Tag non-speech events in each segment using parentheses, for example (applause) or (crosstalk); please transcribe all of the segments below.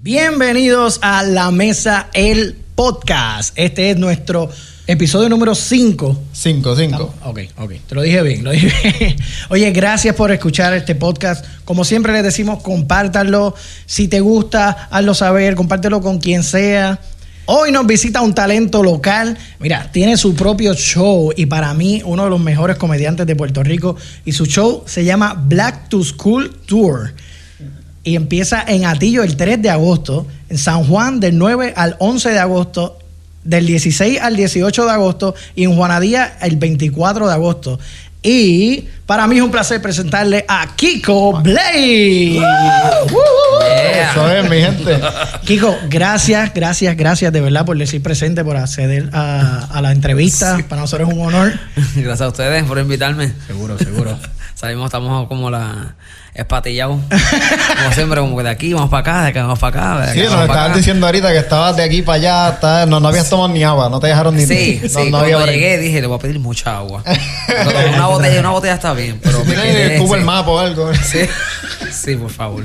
Bienvenidos a La Mesa, el podcast. Este es nuestro episodio número 5. 5, 5. Ok, ok. Te lo dije bien, lo dije (laughs) bien. Oye, gracias por escuchar este podcast. Como siempre les decimos, compártanlo. Si te gusta, hazlo saber, compártelo con quien sea. Hoy nos visita un talento local. Mira, tiene su propio show y para mí uno de los mejores comediantes de Puerto Rico. Y su show se llama Black to School Tour. Y empieza en Atillo el 3 de agosto, en San Juan del 9 al 11 de agosto, del 16 al 18 de agosto y en Juanadía el 24 de agosto. Y para mí es un placer presentarle a Kiko Blade. Eso es, mi gente. Kiko, gracias, gracias, gracias de verdad por decir presente, por acceder a, a la entrevista. Para nosotros es un honor. (laughs) Gracias a ustedes por invitarme. Seguro, seguro. (laughs) Salimos, estamos como la espatillados. como siempre, como que de aquí vamos para acá, de acá vamos para acá. de Sí, nos estaban diciendo ahorita que estabas de aquí para allá, está- no, no habías tomado ni agua, no te dejaron ni Sí, no, sí, no cuando había llegué dije, le voy a pedir mucha agua. (laughs) Pero una botella, una botella está bien, pero quedé, el cubo sí. el mapa o algo. Sí, sí, por favor.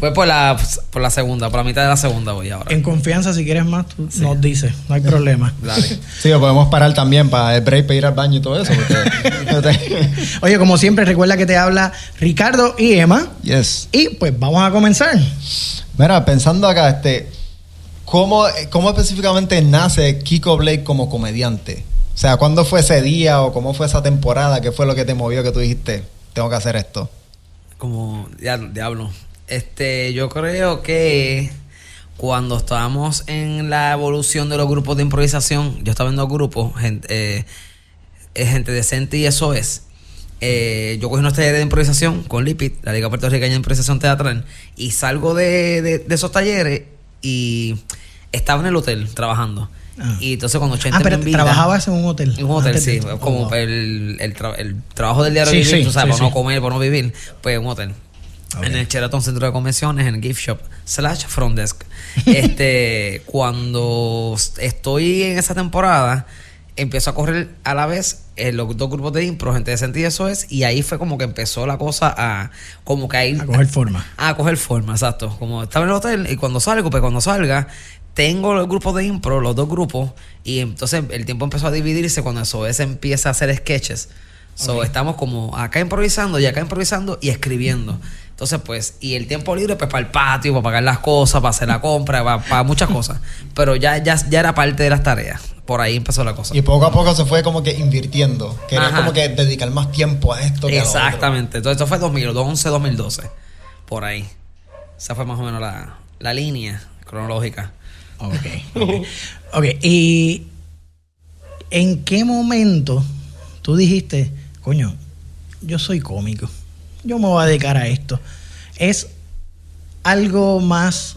Fue por la, por la segunda, por la mitad de la segunda voy ahora. En confianza, si quieres más, tú nos dices, no hay problema. Dale. Sí, lo podemos parar también para el break, para ir al baño y todo eso. Porque, (laughs) Oye, como siempre, recuerda que te habla Ricardo y Emma. yes. Y pues vamos a comenzar. Mira, pensando acá, este, ¿cómo, ¿cómo específicamente nace Kiko Blake como comediante? O sea, ¿cuándo fue ese día o cómo fue esa temporada? ¿Qué fue lo que te movió que tú dijiste, tengo que hacer esto? Como diablo, diablo. Este, yo creo que cuando estábamos en la evolución de los grupos de improvisación, yo estaba en dos grupos, gente, eh, eh, gente decente y eso es. Eh, yo cogí unos talleres de improvisación con Lipit, la Liga Puertorriqueña de Improvisación Teatral, y salgo de, de- de esos talleres y estaba en el hotel trabajando. Ah. Y entonces cuando Chente Ah, pero me invita- trabajabas en un hotel. en un hotel, Antes de sí. Como Oh, el, el, tra- el trabajo del diario Sí, vivir, sí, tú sabes, sí, para no comer, para no vivir, pues en un hotel. En el Sheraton Centro de Convenciones, en el gift shop, slash front desk. (laughs) este, cuando estoy en esa temporada, empiezo a correr a la vez en los dos grupos de impro, gente de sentido eso es, y ahí fue como que empezó la cosa a, como que a ir A coger forma. a coger forma, exacto. Como estaba en el hotel y cuando salgo, pues cuando salga, tengo los grupos de impro, los dos grupos, y entonces el tiempo empezó a dividirse cuando eso se empieza a hacer sketches. So, estamos como acá improvisando y acá improvisando y escribiendo. Entonces, pues, y el tiempo libre, pues, para el patio, para pagar las cosas, para hacer la compra, para, para muchas cosas. Pero ya, ya, ya era parte de las tareas. Por ahí empezó la cosa. Y poco a poco se fue como que invirtiendo. Quería Ajá. como que dedicar más tiempo a esto que a lo otro. Exactamente. Entonces, esto fue 2011, 2012. Por ahí. Esa fue más o menos la, la línea cronológica. Ok. (laughs) Ok. Ok, y ¿en qué momento tú dijiste, coño, yo soy cómico, yo me voy a dedicar a esto? ¿Es algo más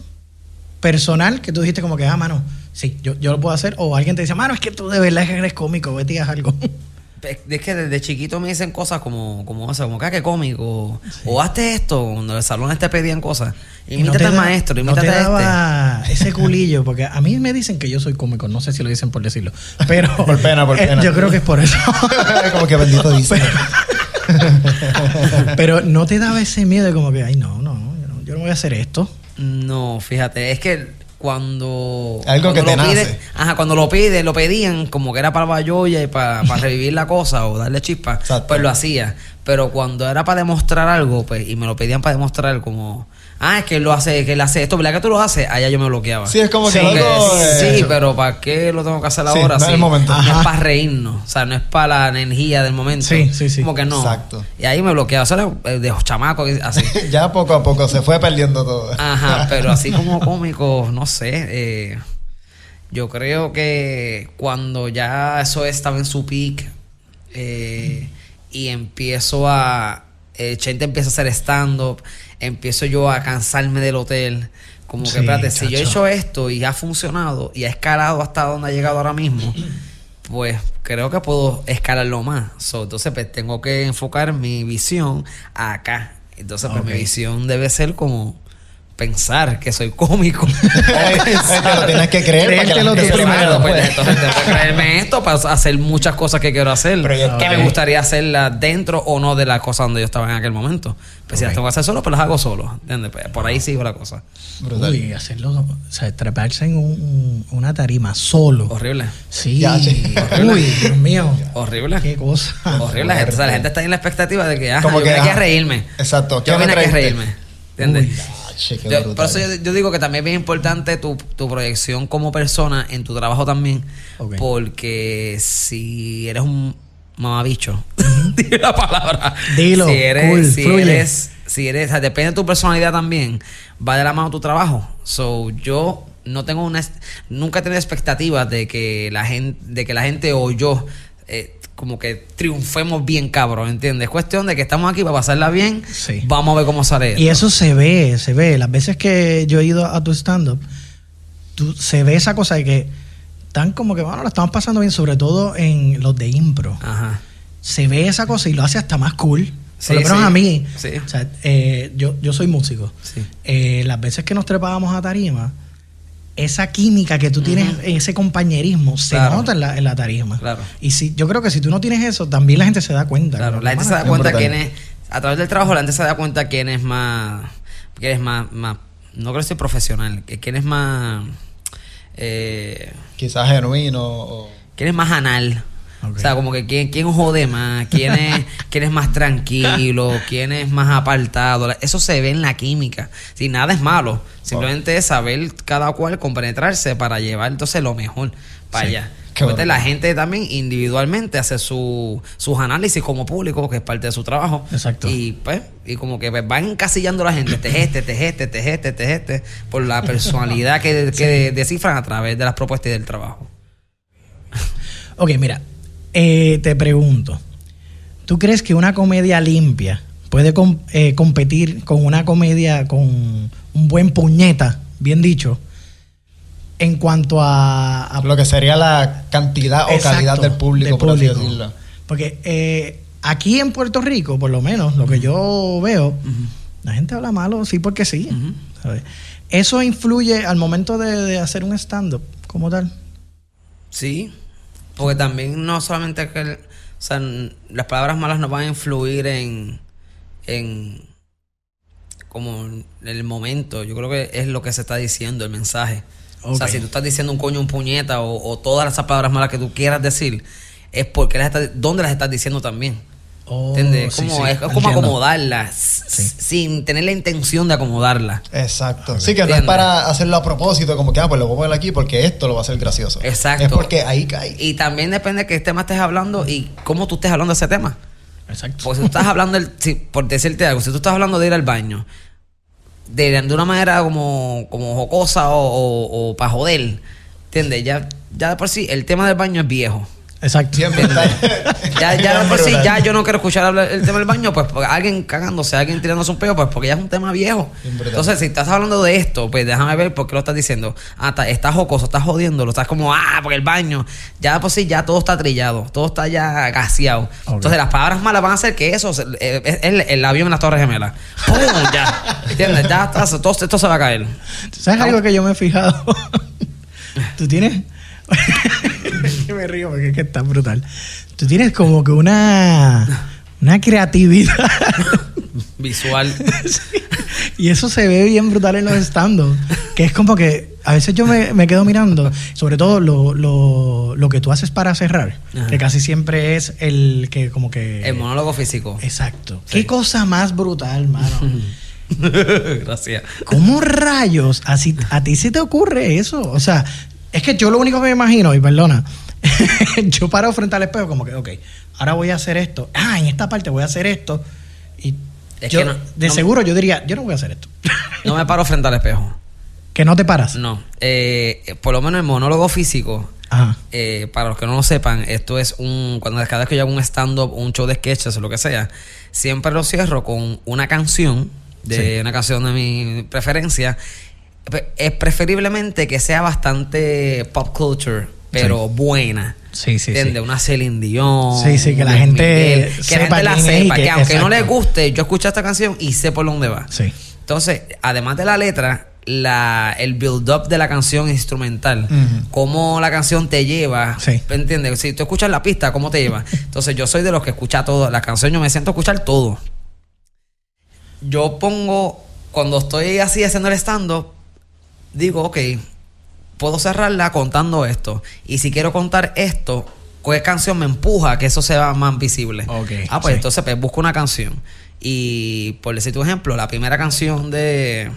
personal que tú dijiste como que, ah, mano, sí, yo, yo lo puedo hacer? ¿O alguien te dice, mano, es que tú de verdad eres cómico, vete y haz algo? Es que desde chiquito me dicen cosas como, como eso, como que, ah, qué cómico. O hazte esto, cuando en el salón te pedían cosas. Y no Imítate te al da- maestro, no imítate te a este. daba ese (laughs) culillo, porque a mí me dicen que yo soy cómico, no sé si lo dicen por decirlo, pero... (laughs) Por pena, por eh, pena. Yo creo que es por eso. (laughs) como que bendito dice. Pero (laughs) no te daba ese miedo de como que, ay, no, no, yo no, yo no voy a hacer esto. No, fíjate, es que cuando. Algo que te lo nace. pide- ajá, cuando lo piden, lo pedían como que era para Bayoya y para, para revivir la cosa o darle chispa, Exacto. pues lo hacía. Pero cuando era para demostrar algo, pues, y me lo pedían para demostrar como. Ah, es que él lo hace, que él hace esto, ¿verdad que tú lo haces? Allá yo me bloqueaba. Sí, es como que loco, eh, Sí, pero ¿para qué lo tengo que hacer Sí, ahora? no el momento. No es para reírnos, o sea, no es para la energía del momento. Sí, sí, sí. Como que no. Exacto. Y ahí me bloqueaba. Eso era eh, de chamaco, así. (laughs) ya poco a poco se fue perdiendo todo. Ajá, (laughs) pero así como cómico, no sé. eh, yo creo que cuando ya eso estaba en su peak eh, y empiezo a. Chente empieza a hacer stand-up, empiezo yo a cansarme del hotel. Como que, Sí, espérate, si yo he hecho esto y ha funcionado y ha escalado hasta donde ha llegado ahora mismo, pues creo que puedo escalarlo más. So, entonces, pues tengo que enfocar mi visión acá. Entonces, pues mi visión debe ser como pensar que soy cómico. (laughs) Te lo tienes que creer para que la lo primero, Pues, entonces tengo que creerme esto para hacer muchas cosas que quiero hacer. Que me ahí. gustaría hacerlas dentro o no de las cosas donde yo estaba en aquel momento. Pues si las tengo que hacer solo, pues las hago solo. ¿Entiendes? Pues, por ahí sigo la cosa. Brutal. Uy, hacerlo, o sea, treparse en un- una tarima solo. Horrible. Sí. Ya, sí. Uy, Dios mío. Horrible. Qué cosa. Horrible. La gente, o sea, la gente está en la expectativa de que, ah, Como yo que, vine aquí a reírme. Exacto. ¿Qué Yo me vine aquí a reírme. ¿Entiendes? Uy. Che, qué Yo- por eso yo, yo digo que también es bien importante tu, tu proyección como persona en tu trabajo también. Porque si eres un mamabicho, (laughs) dile la palabra. Dilo, Si eres, cool, si fluye. eres, si eres, o sea, depende de tu personalidad también, va de la mano tu trabajo. So, yo no tengo una, nunca he tenido expectativas de que la gente, de que la gente o yo eh, como que triunfemos bien cabrón, ¿entiendes? Es cuestión de que estamos aquí para pasarla bien. Sí. Vamos a ver cómo sale Y esto. eso se ve, se ve. Las veces que yo he ido a tu stand-up, se ve esa cosa de que están como que, bueno, la estamos pasando bien, sobre todo en los de impro. Ajá. Se ve esa cosa y lo hace hasta más cool. Sí, Por lo menos sí. a mí. Sí. O sea, eh, yo, yo soy músico. Eh, las veces que nos trepábamos a tarima, esa química que tú tienes, ese compañerismo, se Claro. nota en la, en la tarima. Claro. Y si, yo creo que si tú no tienes eso, también la gente se da cuenta. Claro, la gente se da "Mano, cuenta quién es, a través del trabajo la gente se da cuenta quién es más, quién es más, más no creo que sea profesional, quién es más, eh, Quizás genuino o... quién es más anal. O sea, como que quién, quién jode más, quién es, (laughs) quién es más tranquilo, quién es más apartado. Eso se ve en la química. Si nada es malo, simplemente es saber cada cual compenetrarse para llevar entonces lo mejor para Sí. allá. Entonces, la gente también individualmente hace su, sus análisis como público, que es parte de su trabajo. Exacto. Y pues, y como que pues, van encasillando a la gente, es este, es este, es este, es este, por la personalidad que, (laughs) que descifran a través de las propuestas y del trabajo. Ok, mira, eh, te pregunto, ¿tú crees que una comedia limpia puede com- eh, competir con una comedia con un buen puñeta, bien dicho, en cuanto a... a- Lo que sería la cantidad o Exacto, calidad del público, del por así decirlo. Porque eh, aquí en Puerto Rico, por lo menos, lo que yo veo, la gente habla malo, sí porque sí. ¿sabes? Eso influye al momento de, de hacer un stand-up como tal. Sí, porque también no solamente que el- o sea, n- las palabras malas no van a influir en, en como en el momento. Yo creo que es lo que se está diciendo, el mensaje. O sea, si tú estás diciendo un coño, un puñeta o, o todas esas palabras malas que tú quieras decir, es porque las estás, ¿dónde las estás diciendo también? Oh, como, sí, es, como entiendo. acomodarlas sin tener la intención de acomodarla. Exacto. Sí, que no es para hacerlo a propósito, como que, ah, pues lo voy a poner aquí porque esto lo va a hacer gracioso. Exacto. Es porque ahí cae. Y también depende de qué tema estés hablando y cómo tú estés hablando de ese tema. Exacto. Porque si tú estás hablando, del- si- por decirte algo, si tú estás hablando de ir al baño de, de una manera como, como jocosa o, para joder, ¿entiendes? Ya, ya de por sí, el tema del baño es viejo. Exacto. Siempre. (laughs) Ya, ya por sí, ya yo no quiero escuchar hablar el tema del baño, pues porque alguien cagándose, alguien tirándose un peo, pues porque ya es un tema viejo. Entonces, si estás hablando de esto, pues déjame ver por qué lo estás diciendo. Ah, está- estás jocoso, estás jodiéndolo, estás como, ah, porque el baño. Ya por sí, ya todo está trillado, todo está ya gaseado. Entonces, las palabras malas van a hacer que eso, eh, es el, el avión en las Torres Gemelas. ¡Pum! Ya. (laughs) ¿Entiendes? Ya está, todo esto se va a caer. ¿Sabes algo que yo me he fijado? (laughs) Tú tienes. Me río porque es que está brutal. Tú tienes como que una. Una creatividad. (laughs) Visual. Sí. Y eso se ve bien brutal en los stand Que es como que a veces yo me, me quedo mirando, sobre todo lo, lo, lo que tú haces para cerrar, Ajá. que casi siempre es el que como que... El monólogo físico. Exacto. Qué cosa más brutal, mano. (laughs) Gracias. ¿Cómo rayos así, a ti se te ocurre eso? O sea, es que yo lo único que me imagino, y perdona, (laughs) yo paro frente al espejo como que, ok, ahora voy a hacer esto. Ah, en esta parte voy a hacer esto. Y Es yo, que no- de no- seguro yo diría, yo no voy a hacer esto. (laughs) No me paro frente al espejo. que no te paras. No. Eh, por lo menos el monólogo físico. Ajá. eh, para los que no lo sepan, esto es un. Cuando cada vez que yo hago un stand-up, un show de sketches o lo que sea, siempre lo cierro con una canción, de Sí. una canción de mi preferencia. Es preferiblemente que sea bastante pop culture, pero buena. Sí, sí, ¿Entiendes? sí. Una Celine Dion. Sí, sí, que la gente que la sepa gente la es y sepa. que- Que, aunque no le guste, yo escucho esta canción y sé por dónde va. Sí. Entonces, además de la letra, la, el build-up de la canción instrumental, cómo la canción te lleva, Sí. ¿entiendes? Si tú escuchas la pista, ¿cómo te lleva? (laughs) Entonces, yo soy de los que escucha todo. La canción yo me siento a escuchar todo. Yo pongo, cuando estoy así haciendo el stand-up, digo, ok, puedo cerrarla contando esto. Y si quiero contar esto, ¿qué canción me empuja a que eso sea más visible? Ok, ah, pues sí. entonces pues, busco una canción. Y por decir tu ejemplo, la primera canción de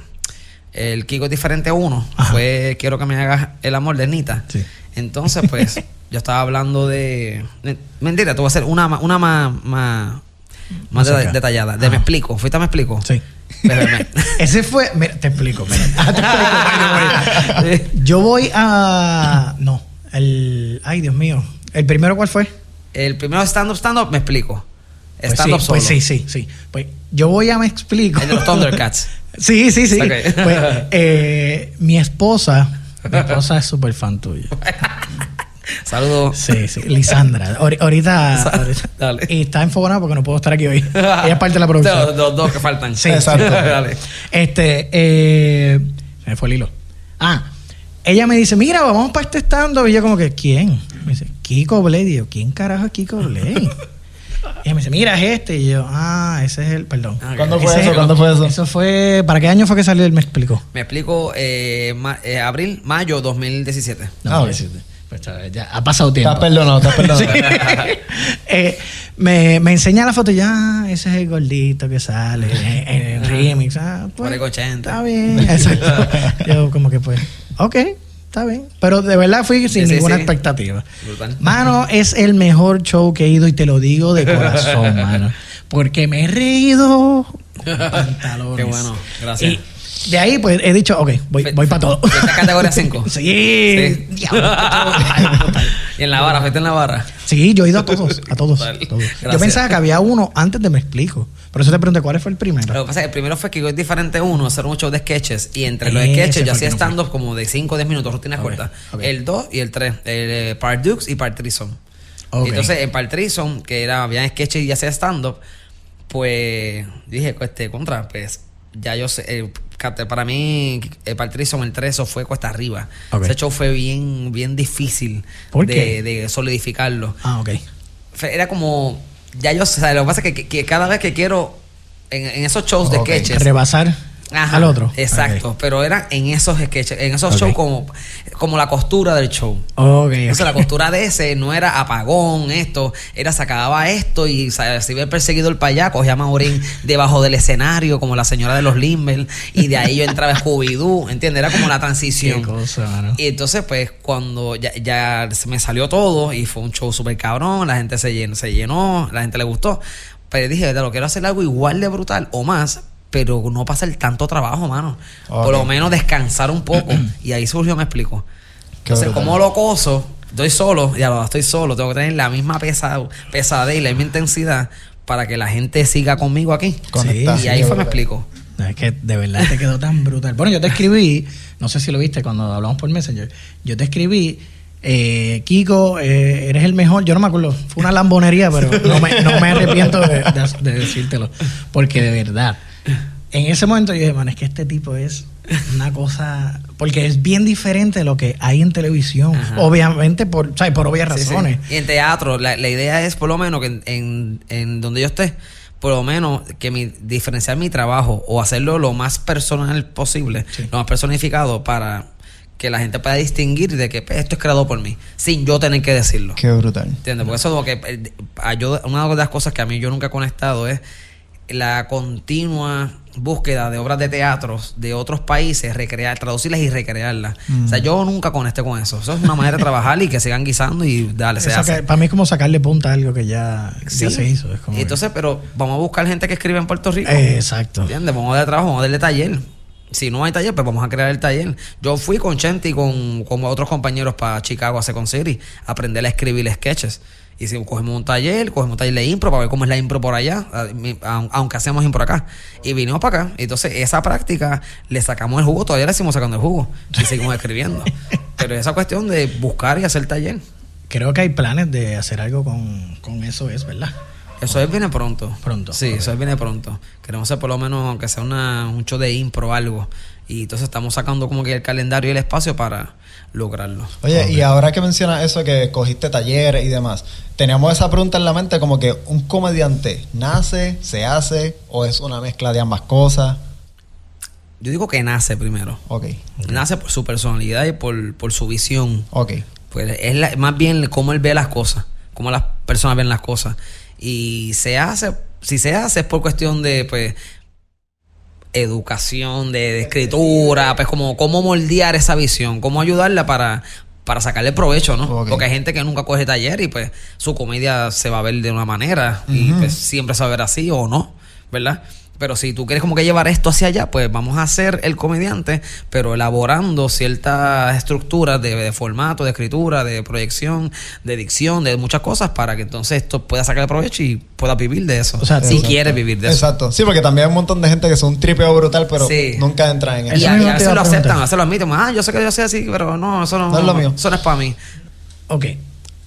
El Kiko es diferente 1 Ajá. fue Quiero que me hagas el amor de Nita. Sí. Entonces, pues, (laughs) yo estaba hablando de. mentira, te voy a hacer una, una más, más, más detallada. De me explico. ¿Fuiste a me explico? Sí. (laughs) Ese fue. Mira, te explico. mira. (laughs) Ah, te explico. Yo voy a. No. El. Ay, Dios mío. ¿El primero cuál fue? El primero stand-up, stand-up, me explico. Pues Stand-up sí, solo. pues sí, sí, sí. Pues yo voy a me explico. El de los Thundercats. (laughs) Sí, sí, sí. Pues, eh, mi esposa, mi esposa es súper fan tuya. Saludos. Sí, sí. Lisandra. Ahori- ahorita, ahorita- (laughs) Dale. Y está enfocada porque no puedo estar aquí hoy. Ella es parte de la producción. Los, (laughs) los dos que faltan. Sí, (laughs) Exacto. Dale. Este, eh, se me fue el hilo. Ah, ella me dice, mira, vamos para este stand Y yo como que, ¿quién? Me dice, Kiko Blade. Y yo, ¿quién carajo es Kiko Blade? y ella me dice, mira, es este. Y yo, ah, ese es el, perdón. Ah, ¿Cuándo fue Ese eso? es- ¿Cuándo fue eso? Eso fue, ¿para qué año fue que salió el Me explicó? Me explico, eh, ma- eh, abril, mayo 2017. No, Ah, ok. Pues, ya ha pasado tiempo. Estás perdonado, estás perdonado. (laughs) Sí. (laughs) Eh, me, me enseña la foto y ya, ah, ese es el gordito que sale en, el remix. Ah, pues, Marico 80. Está bien, exacto. Yo como que pues, ok, está bien. Pero de verdad fui sin Sí, ninguna sí. expectativa. Mano, es el mejor show que he ido y te lo digo de (laughs) corazón, mano. Porque me he reído con pantalones. Qué bueno, gracias. Y de ahí pues he dicho, ok, voy, voy para todo. ¿Fuiste a categoría 5? (laughs) Sí, Sí. diablo. y en la barra, fuiste en la barra. Sí, yo he ido a todos, a todos. Vale. todos. Yo pensaba que había uno antes de me explico. Por eso te pregunté cuál fue el primero. Lo que pasa es que el primero fue que es diferente uno, hacer un show de sketches. Y entre los Ese sketches yo hacía no stand-up como de 5 o 10 minutos, rutinas Ok, cortas. El 2 y el 3. El eh, Part Dukes y Part Trison. Ok. Entonces, en Part Trison, que era, había sketches y hacía stand-up, pues dije, este, contra, pues ya yo sé. eh, para mí, el Part Trison, el 3, eso fue cuesta arriba. Ese show fue bien, bien difícil ¿Por de, solidificarlo. Ah, ok. Era como ya yo sé lo que pasa es que, que- que cada vez que quiero en, en esos shows de sketches Rebasar Ajá, al otro. exacto pero era en esos sketches en esos shows como como la costura del show Ok, entonces la ok. costura de ese no era apagón esto era se acababa esto y sa- si perseguido el payaco cogía a Maurín (laughs) debajo del escenario como la señora de los Limber y de ahí yo entraba Scooby-Doo ¿entiendes? era como la Qué transición cosa, mano. y entonces, pues, cuando ya, ya se me salió todo y fue un show súper cabrón, la gente se llenó, se llenó, la gente le gustó. Pero dije, "Verdad, lo quiero hacer algo igual de brutal o más, pero no pasar tanto trabajo, mano. Por lo menos descansar un poco. (clears throat) y ahí surgió, me explico. Entonces, como locoso, estoy solo, ya lo estoy solo, tengo que tener la misma pesa, pesadez y la misma intensidad para que la gente siga conmigo aquí. Conectar. y Sí, ahí fue, me explico. Es que de verdad te quedó tan brutal. Bueno, yo te escribí, no sé si lo viste cuando hablamos por Messenger. Yo te escribí, eh, Kiko, eh, eres el mejor. Yo no me acuerdo, fue una lambonería, pero (laughs) no me, no me arrepiento de, de- de decírtelo. Porque de verdad, en ese momento yo dije, man, es que este tipo es una cosa. Porque es bien diferente de lo que hay en televisión. Ajá. Obviamente, por, ¿sabes? por obvias Sí, sí. razones. Y en teatro, la, la idea es por lo menos que en, en, en donde yo esté, por lo menos que mi, diferenciar mi trabajo o hacerlo lo más personal posible, Sí. lo más personificado para que la gente pueda distinguir de que pues, esto es creado por mí, sin yo tener que decirlo. Qué brutal. ¿Entiendes? Porque eso es lo que eh, ayuda- una de las cosas que a mí yo nunca he conectado es la continua búsqueda de obras de teatro de otros países, recrear, traducirlas y recrearlas. O sea, yo nunca conecté con eso. Eso es una manera de trabajar y que sigan guisando y dale, se hace. que- para mí es como sacarle punta a algo que ya, se hizo. Es como Y que- entonces, pero vamos a buscar gente que escribe en Puerto Rico. Eh, exacto. ¿Entiendes? Vamos a darle trabajo, vamos a darle taller. Si no hay taller, pues vamos a crear el taller. Yo fui con Chente y con, con otros compañeros para Chicago a Second City a aprender a escribir sketches. Y si cogemos un taller, cogemos un taller de impro para ver cómo es la impro por allá, aunque hacemos impro acá. Y vinimos para acá. Entonces, esa práctica le sacamos el jugo, todavía le seguimos sacando el jugo. Y seguimos escribiendo. (laughs) Pero esa cuestión de buscar y hacer taller. Creo que hay planes de hacer algo con, con eso, es verdad. Eso es viene pronto. Pronto, Sí, eso es viene pronto. Queremos hacer por lo menos, aunque sea una, un show de impro o algo. Y entonces estamos sacando como que el calendario y el espacio para lograrlo. Oye, y ahora que mencionas eso, que cogiste talleres y demás, teníamos esa pregunta en la mente como que un comediante nace, se hace o es una mezcla de ambas cosas. Yo digo que nace primero. Ok, Nace por su personalidad y por, por su visión. ok. Pues es la- más bien cómo él ve las cosas, cómo las personas ven las cosas. Y se hace, si se hace es por cuestión de, pues, educación, de, de escritura, pues como cómo moldear esa visión, cómo ayudarla para, para sacarle provecho, ¿no? Porque hay gente que nunca coge taller y pues su comedia se va a ver de una manera y pues siempre se va a ver así o no, ¿verdad? Pero si tú quieres como que llevar esto hacia allá, pues vamos a hacer el comediante, pero elaborando ciertas estructuras de, de formato, de escritura, de proyección, de dicción, de muchas cosas para que entonces esto pueda sacar provecho y pueda vivir de eso. O sea, si Exacto. quieres vivir de eso. Exacto. Sí, porque también hay un montón de gente que son un tripeo brutal, pero Sí. nunca entran en Y eso. Y mismo a veces lo aceptan, a veces lo admiten. Ah, yo sé que yo sé así, pero no, eso no, No es lo mío. Eso no es para mí. Ok,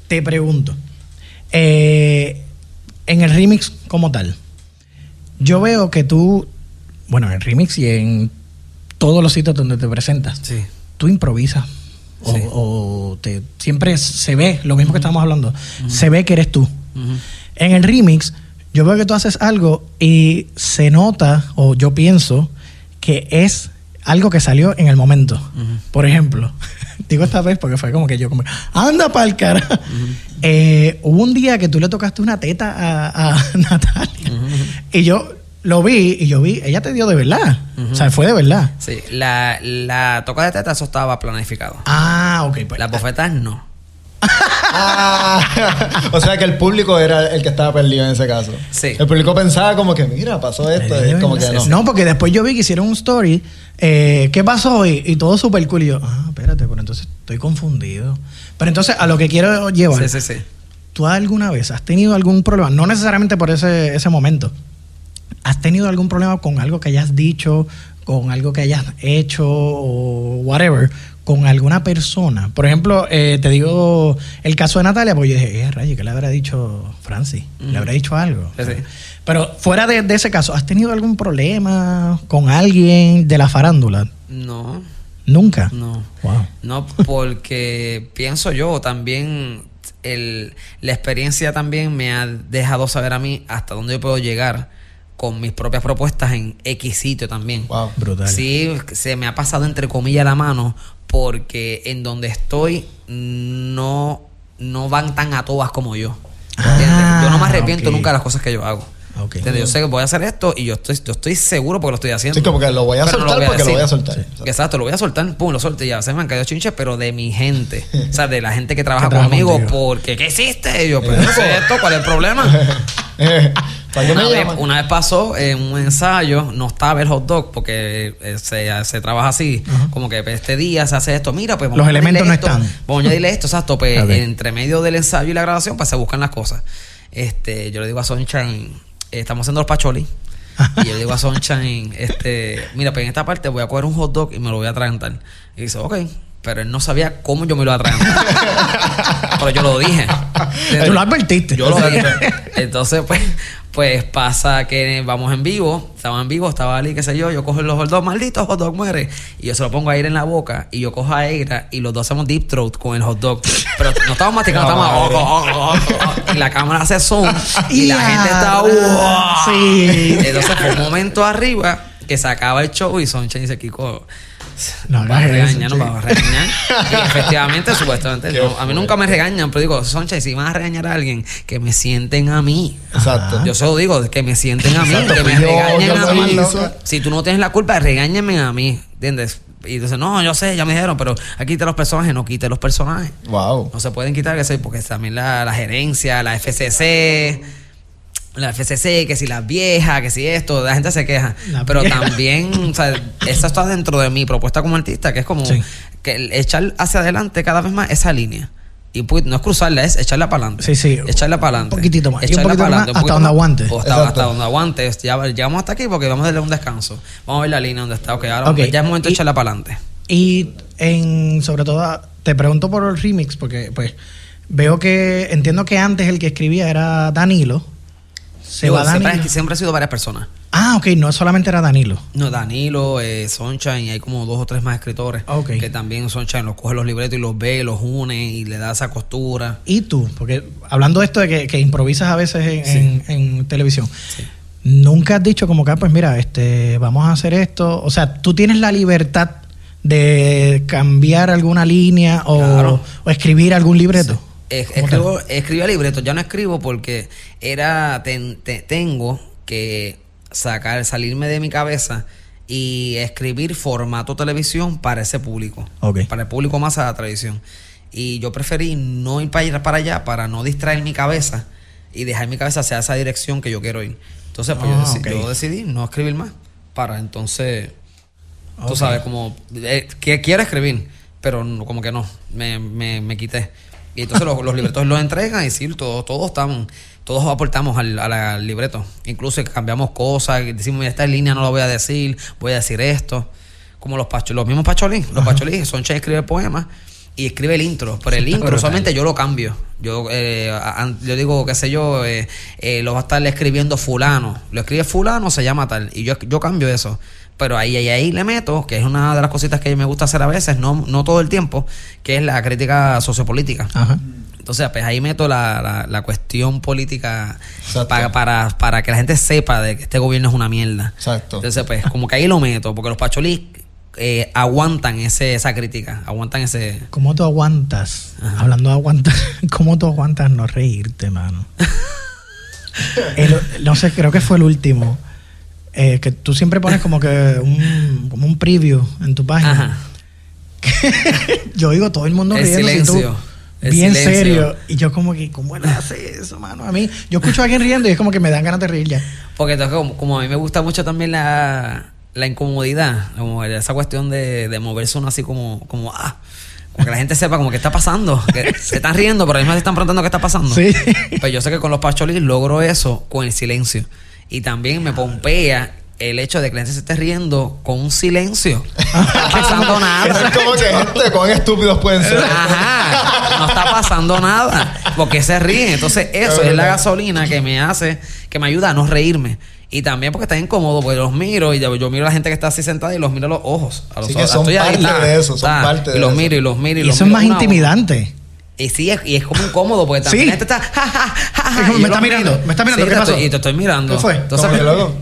te pregunto. eh, en el remix como tal, yo veo que tú, bueno, en remix y en todos los sitios donde te presentas, Sí. tú improvisas. O, Sí. o te, siempre se ve, lo mismo que estamos hablando, se ve que eres tú. En el remix, yo veo que tú haces algo y se nota, o yo pienso, que es algo que salió en el momento. Por ejemplo, digo esta vez porque fue como que yo como, anda pa'l cara. Eh, hubo un día que tú le tocaste una teta a, a (laughs) Natalia y yo lo vi y yo vi, ella te dio de verdad. O sea, fue de verdad. Sí, la, la toca de teta, eso estaba planificado. Ah, ok. Pues, Las bofetas no. (laughs) Ah, (laughs) o sea que el público era el que estaba perdido en ese caso. Sí. El público pensaba como que, mira, pasó esto. Eh, y es como que no. No, porque después yo vi que hicieron un story. eh, ¿Qué pasó hoy? Y todo súper cool. Y yo, ah, espérate, pero entonces estoy confundido. Pero entonces, a lo que quiero llevar. Sí, sí, sí. ¿Tú alguna vez has tenido algún problema? No necesariamente por ese, ese momento. ¿Has tenido algún problema con algo que hayas dicho, con algo que hayas hecho o whatever, con alguna persona? Por ejemplo, eh, te digo el caso de Natalia, pues yo dije, eh, rayo, ¿qué le habrá dicho Francis? ¿Le habrá dicho algo? Sí, sí. Pero fuera de, de ese caso, ¿has tenido algún problema con alguien de la farándula? No, Nunca. no. Wow. No, porque (laughs) pienso yo también, el, la experiencia también me ha dejado saber a mí hasta dónde yo puedo llegar con mis propias propuestas en X sitio también. Wow. Brutal. Sí, se me ha pasado entre comillas la mano porque en donde estoy no, no van tan a todas como yo. ¿Entiendes? yo no me arrepiento nunca de las cosas que yo hago. Ok. ¿Entiendes? Yo sé que voy a hacer esto y yo estoy, yo estoy seguro porque lo estoy haciendo. Sí, como que lo voy a no soltar porque lo voy a soltar. Sí. Exacto. Lo voy a soltar, pum, lo solté ya. Se me han caído chinches, pero de mi gente. (laughs) o sea, de la gente que trabaja Que trabaja conmigo. contigo. Porque, ¿qué hiciste? Y yo, pero no sé esto, ¿cuál es el problema? (laughs) Eh, ¿Para qué una, vez, llaman? una vez pasó en un ensayo, no estaba el hot dog porque eh, se, se trabaja así, como que pues, este día se hace esto, mira, pues Los elementos no esto, están. Vamos a añadirle esto, exacto, pues (laughs) entre medio del ensayo y la grabación, pues se buscan las cosas. Este, yo le digo a Sunshine, eh, estamos haciendo los pacholis. (laughs) y yo le digo a Sunshine, este, mira, pues en esta parte voy a coger un hot dog y me lo voy a atragantar. Y dice, ok. Pero él no sabía cómo yo me lo iba a atragantar. (laughs) Pero yo lo dije. Tú lo advertiste. Yo lo dije. Entonces, pues, pues pasa que vamos en vivo, estamos en vivo, estaba Ali, qué sé yo, yo cojo los hot dogs, malditos hot dog muere. Y yo se lo pongo a ir en la boca y yo cojo a Aira y los dos hacemos deep throat con el hot dog. Pero no estamos masticando, No, oh, oh, oh, oh, y la cámara hace zoom y la gente está. ra- sí. Entonces, fue un momento arriba que se acaba el show y Sunshine dice, Kiko. No eso, regañar, no chico. va a regañar. Y (laughs) efectivamente, supuestamente, no. a mí nunca me regañan, pero digo, Soncha, si van a regañar a alguien, que me sienten a mí. Exacto. Yo se lo digo, que me sienten a mí, Exacto, que me yo- regañen yo a mí. Si tú no tienes la culpa, regáñenme a mí, ¿entiendes? Y entonces, no, yo sé, ya me dijeron, pero aquí quite los personajes, no quite los personajes. Wow. No se pueden quitar, que sé, porque también la, la gerencia, la FCC, la FCC, que si las viejas, que si esto, la gente se queja. La Pero vieja. también, o sea, eso está dentro de mi propuesta como artista, que es como Sí. que echar hacia adelante cada vez más esa línea. Y pues, no es cruzarla, es echarla para adelante. Sí, sí. Echarla para adelante. Un poquitito más. Echarla para adelante, hasta donde aguante. O hasta, donde aguante. Ya, llegamos hasta aquí porque vamos a darle un descanso. Vamos a ver la línea donde está. Ok, ahora Ok. ya es momento de echarla para adelante. Y en, sobre todo, te pregunto por el remix, porque pues veo que entiendo que antes el que escribía era Danilo Se Digo, va siempre, Danilo. siempre ha sido varias personas. Ah, ok, no solamente era Danilo. No, Danilo, eh, Sunshine, y hay como dos o tres más escritores Ok. que también Sunshine los coge los libretos y los ve, los une y le da esa costura. ¿Y tú? Porque hablando de esto de que, que improvisas a veces en, Sí. en- en televisión, Sí. nunca has dicho como que, ah, pues mira, este, vamos a hacer esto. O sea, tú tienes la libertad de cambiar alguna línea o, Claro. o escribir algún libreto. ¿Cómo te- escribo, escribía libretos, ya no escribo porque era ten- te- tengo que sacar, salirme de mi cabeza y escribir formato televisión para ese público, para el público más a la televisión. Y yo preferí no ir para, ir para allá para no distraer mi cabeza y dejar mi cabeza hacia esa dirección que yo quiero ir. Entonces, pues yo, Ah, yo decidí no escribir más para entonces Tú Ok. sabes, como eh, que quiero escribir, pero no- como que no, me, me, me quité. Y entonces los, los libretos los entregan y sí, todos, todos están, todos aportamos al, al- al libreto. Incluso cambiamos cosas, decimos, mira, esta línea no la voy a decir, voy a decir esto. Como los pacho, los mismos pacholín, los pacholín, Soncha escribe poemas y escribe el intro, pero el intro solamente yo lo cambio. Yo, eh, yo digo, qué sé yo, eh, eh, lo va a estar escribiendo fulano. Lo escribe fulano, se llama tal. Y yo, yo cambio eso. Pero ahí, ahí, ahí le meto, que es una de las cositas que me gusta hacer a veces, no, no todo el tiempo, que es la crítica sociopolítica. Ajá. Entonces, pues ahí meto la, la, la cuestión política para, para, para que la gente sepa de que este gobierno es una mierda. Exacto. Entonces, pues, como que ahí lo meto, porque los pacholís eh, aguantan ese, esa crítica, aguantan ese... ¿Cómo tú aguantas? Hablando de aguantar, (laughs) ¿cómo tú aguantas no reírte, mano? (laughs) El- no sé, creo que fue el último. Eh, que tú siempre pones como que un, como un preview en tu página. Ajá. (laughs) yo digo todo el mundo El riendo tú silencio. El bien silencio. serio. Y yo como que, ¿cómo él hace eso, mano? A mí, yo escucho a alguien riendo y es como que me dan ganas de reír ya. Porque entonces, como, como a mí me gusta mucho también la, la incomodidad, como esa cuestión de, de moverse uno así como, como, ah, como que la gente sepa como que está pasando, que (laughs) se están riendo, pero además se están preguntando qué está pasando. Sí. Pues yo sé que con los pacholis logro eso con el silencio. Y también me pompea el hecho de que la gente se esté riendo con un silencio. No está pasando Es nada. como que gente, cuán estúpidos pueden ser. Ajá, no está pasando nada. Porque se ríen. Entonces, eso es la gasolina que me hace, que me ayuda a no reírme. Y también porque está incómodo, porque los miro y yo, yo miro a la gente que está así sentada y los miro a los ojos. A los Así que son Estoy parte de eso, son parte de Y los eso. miro y los miro y, Y los eso es miro más uno a uno. intimidante. Y sí, es, y es como incómodo, porque también Sí. está. Ja, ja, ja, me está mirando, me está mirando, Sí, ¿qué te pasó? estoy- y te estoy mirando. ¿Qué fue? Entonces,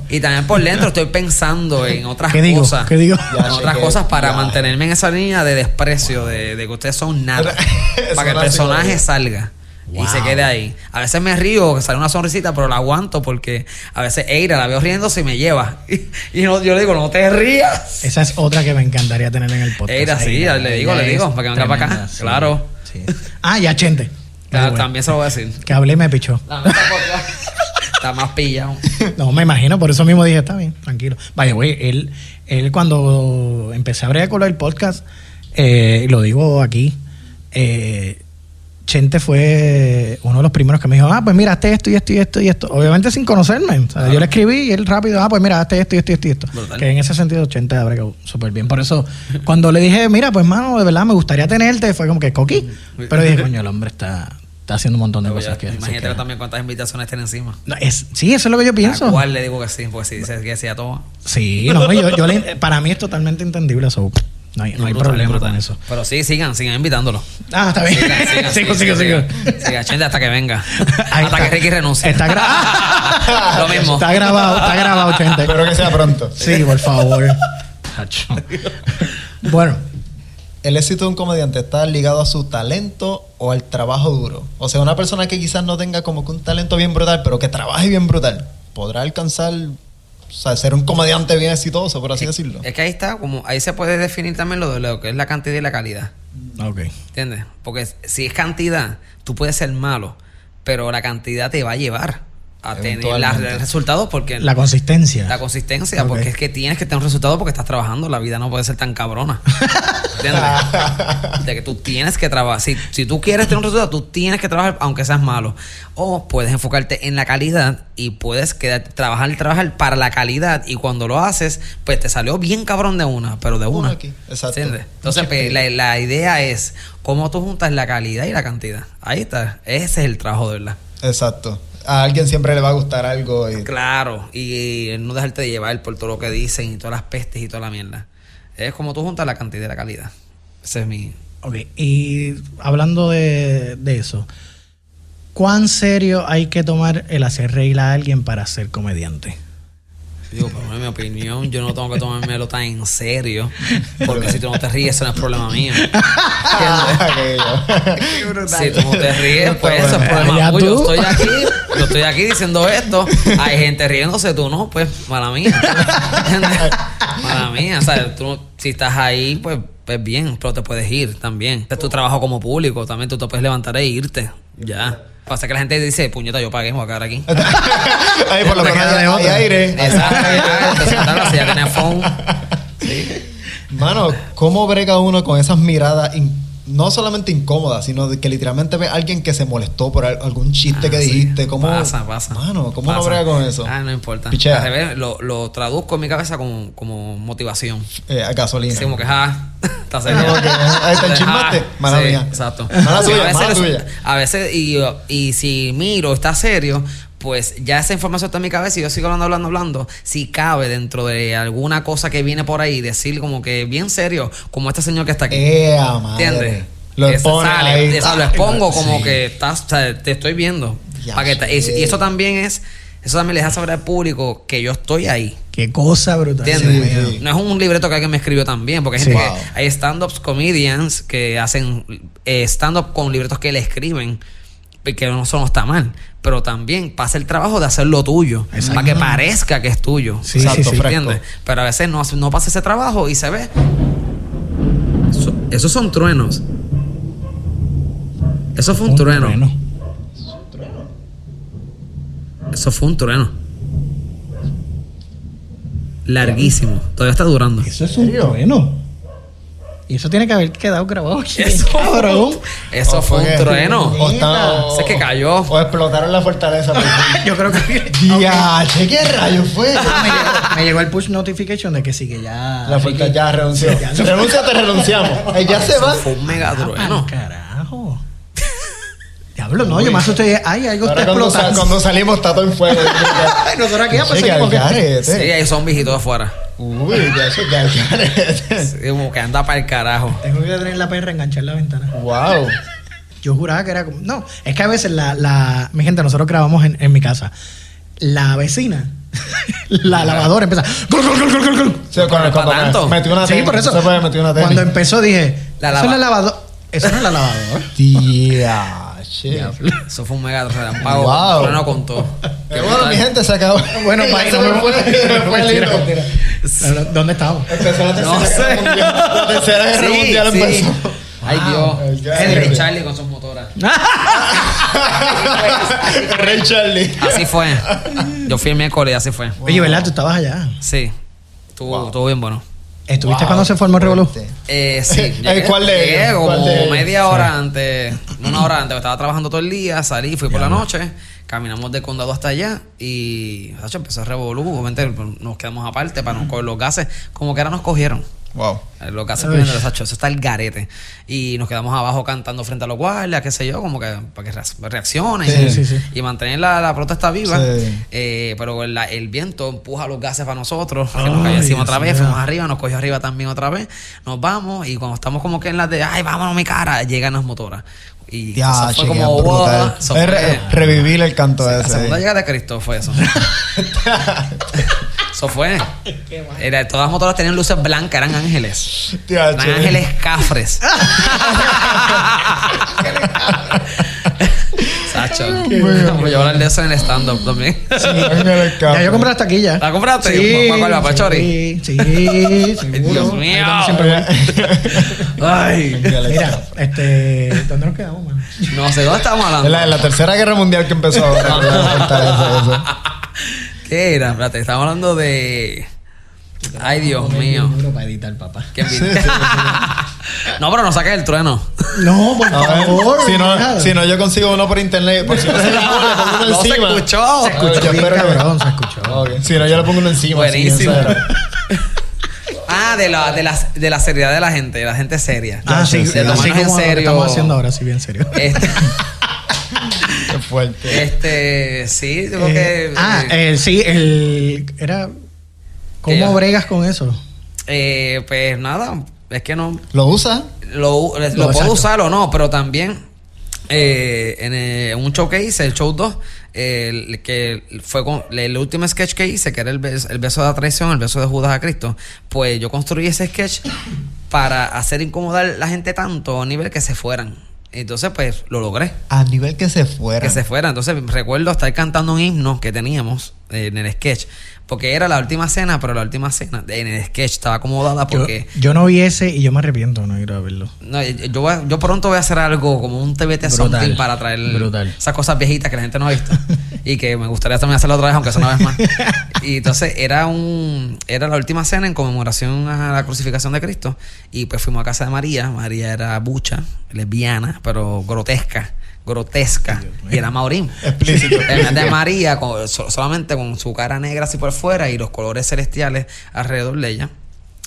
y también por dentro estoy pensando en otras ¿Qué digo? cosas. ¿Qué digo? En otras cosas para ya. mantenerme en esa línea de desprecio, de, de que ustedes son nada. (laughs) Para que el personaje salga. Y se quede ahí. A veces me río, que sale una sonrisita, pero la aguanto porque a veces Eira la veo riéndose y me lleva. (laughs) Y, no- yo le digo, no te rías. Esa es otra que me encantaría tener en el podcast. Eira, sí, Eira, le digo, le digo, para que venga para acá. sí, Claro. Sí. Ah, ya Chente. Claro, way. también se lo voy a decir. Que hablé y me pichó. La Está más pillado. (laughs) No, me imagino, por eso mismo dije, está bien, tranquilo. Vaya, güey, él, él cuando empecé a abrir con el podcast, eh, lo digo aquí, eh, Chente fue uno de los primeros que me dijo, ah, pues mira, hazte esto y esto y esto y esto. Obviamente sin conocerme. O sea, Yo le escribí y él rápido, ah, pues mira, hazte esto y esto y esto y esto. Brutal. Que en ese sentido Chente abre súper bien. Por eso, cuando le dije, mira, pues mano, de verdad me gustaría tenerte, fue como que coqui. Pero dije, coño, el hombre está, está haciendo un montón de cosas que... Imagínate también cuántas invitaciones tienen encima. No, es, sí, eso es lo que yo pienso. ¿A cuál le digo que sí? Porque si dice que sí a todo. Sí, no, yo, yo le- para mí es totalmente entendible eso. No hay, no hay Brutal, problema brutal. con eso. Pero sí, sigan, sigan invitándolo. Ah, está bien. Sigan, sigan, (laughs) sigo, sigan, sigo, sigo. sigan. Hasta que venga. (laughs) Ahí hasta está. que Ricky renuncie. Está grabado. (laughs) Lo mismo. Está grabado, está grabado, gente. Espero que sea pronto. Sí, por favor. Bueno, ¿El éxito de un comediante está ligado a su talento o al trabajo duro? O sea, una persona que quizás no tenga como que un talento bien brutal, pero que trabaje bien brutal, podrá alcanzar, o sea, ser un comediante bien exitoso, por así decirlo. Es que ahí está, como ahí se puede definir también lo de lo que es la cantidad y la calidad. ok. ¿Entiendes? Porque si es cantidad, tú puedes ser malo, pero la cantidad te va a llevar a tener la- el resultado porque La consistencia. la consistencia, porque es que tienes que tener un resultado porque estás trabajando, la vida no puede ser tan cabrona. ¿Entiendes? (laughs) De que tú tienes que trabajar. Si, si tú quieres tener un resultado, tú tienes que trabajar aunque seas malo. O puedes enfocarte en la calidad y puedes quedar, trabajar, trabajar para la calidad. Y cuando lo haces, pues te salió bien cabrón de una, pero de una. aquí, exacto. ¿Entiendes? Entonces, pues, la, la idea es cómo tú juntas la calidad y la cantidad. Ahí está. Ese es el trabajo de verdad. Exacto. A alguien siempre le va a gustar algo. Y, Claro, y no dejarte de llevar por todo lo que dicen y todas las pestes y toda la mierda. Es como tú juntas la cantidad y la calidad. Ese es mi. Ok, y hablando de, de eso, ¿cuán serio hay que tomar el hacer reír a alguien para ser comediante? Digo, pero en mi opinión, yo no tengo que tomármelo tan en serio. Porque si tú no te ríes, eso no es problema mío. (laughs) Si tú no te ríes, pues eso es problema tuyo. Yo estoy aquí, yo estoy aquí diciendo esto. Hay gente riéndose, tú no, pues, mala mía. (laughs) Mala mía. O sea, tú, no- si estás ahí, pues, pues bien, pero te puedes ir también. Este es tu trabajo como público, también tú te puedes levantar e irte. Ya. Pasa que la gente dice, puñeta, yo pagué, me voy a quedar aquí. (laughs) Ahí por lo menos hay, aire. Exacto, ya, te sentaron, si ya tenés phone. Sí. Mano, ¿cómo brega uno con esas miradas in- no solamente incómodas, sino de que literalmente ve a alguien que se molestó por al- algún chiste Ah, que sí. dijiste? ¿Cómo, Pasa, pasa. Mano, ¿cómo Pasa. brega con eso? Ah, no importa. Pichea. Al revés, lo, lo traduzco en mi cabeza como, como motivación. Eh, a gasolina. Así como que, ah, (laughs) está serio. Que, ahí te enchismaste. (laughs) Ah, Mala sí, mía. Exacto. Mala Sí, tuya, a veces, mala tuya. a veces, y, y si miro, está serio, pues ya esa información está en mi cabeza y yo sigo hablando, hablando, hablando. Si cabe dentro de alguna cosa que viene por ahí, decir como que bien serio, como este señor que está aquí. ¡Ea, madre! ¿Entiendes? Lo esa- lo expongo como Sí. que estás, o sea, te estoy viendo. Para que y, y eso también es, eso también le deja saber al público que yo estoy ahí. Qué cosa brutal. ¿Entiendes? Sí, sí. No es un libreto que alguien me escribió también, porque hay gente Wow. que hay stand-ups comedians que hacen eh, stand-up con libretos que le escriben, que no, eso no está mal, pero también pasa el trabajo de hacer lo tuyo, Exacto. para que parezca que es tuyo. Sí, Exacto, sí. ¿Entiendes? Pero a veces no, no pasa ese trabajo y se ve. Eso- esos son truenos. Eso fue un, Un trueno. trueno. Eso fue un trueno. Larguísimo. Todavía está durando. Eso es un trueno. Y eso tiene que haber quedado grabado. aquí, Eso, cabrón. Eso O fue un trueno. O, está- o- que cayó. O explotaron la fortaleza. (laughs) Yo creo que. (laughs) ¡Diache! ¿Qué rayo fue? (laughs) me, llegó, me llegó el push notification de que sí, que ya. La fortaleza ya renunció. Ya se- Renuncia, te renunciamos. Ya se va. Fue un mega Ah, trueno. pa'l carajo. Diablo, no, yo más asusté. Ay, algo Ahora está cuando, explotando. cuando salimos está todo en fuego. Ay, nosotros aquí, pues Sí, que. Sí, hay zombies y todo afuera. Uy, ya eso ya garete. (laughs) Sí, como que anda para el carajo. Tengo que tener la perra enganchar la ventana. Wow. Yo juraba que era como. No, es que a veces la. la mi gente, nosotros grabamos en, en mi casa. La vecina, (laughs) la lavadora empieza. ¡Gol, gol, gol, gol, gol! Sí, cuando, ¿Para cuando tanto? metió una Sí, tenis, por eso. Se fue, metió una tenis. Cuando empezó dije. La eso es la lavadora. Eso no es la lavadora. (laughs) Diache. Eso fue un mega relámpago. Wow. Trueno con todo. Qué bueno, mi gente, se acabó. Bueno, (laughs) se nos me fue, se me fue lindo. No, no, ¿Dónde estamos? Empezó la tercera No sé. guerra mundial. (laughs) La tercera guerra Sí, mundial sí. empezó. Ay, el Dios. garete. Henry Charlie con sus motoras. (laughs) Rey Charlie. Así fue. Yo fui el miércoles y así fue. Oye, ¿verdad? Tú estabas allá. Sí. Estuvo, Wow. estuvo bien bueno. ¿Estuviste Wow. cuando se formó el Revolú? Eh, sí. (laughs) Eh, llegué- ¿cuál de llegué como ¿Cuál de media hora antes, una hora antes, estaba trabajando todo el día, salí, fui por la noche, caminamos del condado hasta allá y empezó a revolú, obviamente nos quedamos aparte para no coger los gases, como que ahora nos cogieron. Wow. Eh, Los gases Uy. vienen de los Sacho, eso está el garete. Y nos quedamos abajo cantando frente a los guardias, qué sé yo, como que para que reacc- reaccionen Sí, y, sí, sí. y mantener la, la protesta viva. Sí. Eh, pero el, el viento empuja los gases para nosotros, que nos cayó encima otra vez, fuimos arriba, nos cogió arriba también otra vez, nos vamos y cuando estamos como que en las de, ay, vámonos mi cara, llegan las motoras. Y Ya, eso fue como, wow, eso Es fue- re- revivir el canto la ese. segunda llegada de Cristo fue eso. (laughs) (laughs) Eso fue. Era, todas las motoras tenían luces blancas, eran ángeles. Tía, Eran (laughs) ángeles cafres. Sacho. Voy a hablar de eso en el stand-up también. Ángeles (laughs) Ya yo compré la taquilla. ¿La compraste? Sí. ¿Para. Sí, sí. (laughs) Dios mío. Ay. Mira, este, ¿dónde nos quedamos, man? No sé, ¿dónde estamos Es hablando? la, la tercera guerra mundial que empezó ahora. ¿Qué era? Espérate, estamos hablando de... Ay, Dios mío. Para editar, papá. Qué (laughs) no, pero no saques el trueno. No, por favor. si, no, si no, yo consigo uno por internet. Por si no se le pongo uno (laughs) No se encima. escuchó. Se escuchó Yo bien, espero cabrón, se escuchó. Si no, yo le pongo uno encima. Buenísimo. en serio. (laughs) Ah, de la, de, la, de la seriedad de la gente, de la gente seria. Ah, sí, de así tomarnos en como lo que serio. estamos haciendo ahora, sí, bien serio. Este- Qué (laughs) fuerte. Este, sí, creo Eh, que. ah, eh, sí, el. Era. ¿Cómo Ella. bregas con eso? eh, pues nada, es que no. ¿Lo usa? Lo, lo puedo usar o no, pero también eh, en eh, un show que hice, el show 2, eh, el que fue con, el último sketch que hice, que era el beso, el beso de la traición, el beso de Judas a Cristo, pues yo construí ese sketch para hacer incomodar a la gente tanto a nivel que se fueran. Entonces, pues lo logré. A nivel que se fuera. Que se fuera. Entonces recuerdo estar cantando un himno que teníamos en el sketch. Porque era la última cena, pero la última cena en el sketch estaba acomodada porque... yo no vi ese y yo me arrepiento de no ir a verlo. No, yo, voy yo pronto voy a hacer algo como un TBT something para traer Brutal. esas cosas viejitas que la gente no ha visto (laughs) y que me gustaría también hacerlo otra vez, aunque sea una vez más. (laughs) Y entonces era un era la última cena en conmemoración a la crucificación de Cristo y pues fuimos a casa de María. María era bucha, lesbiana, pero grotesca, grotesca y era maurín. Explícito. (laughs) En vez de María con- so- solamente con su cara negra así por fuera y los colores celestiales alrededor de ella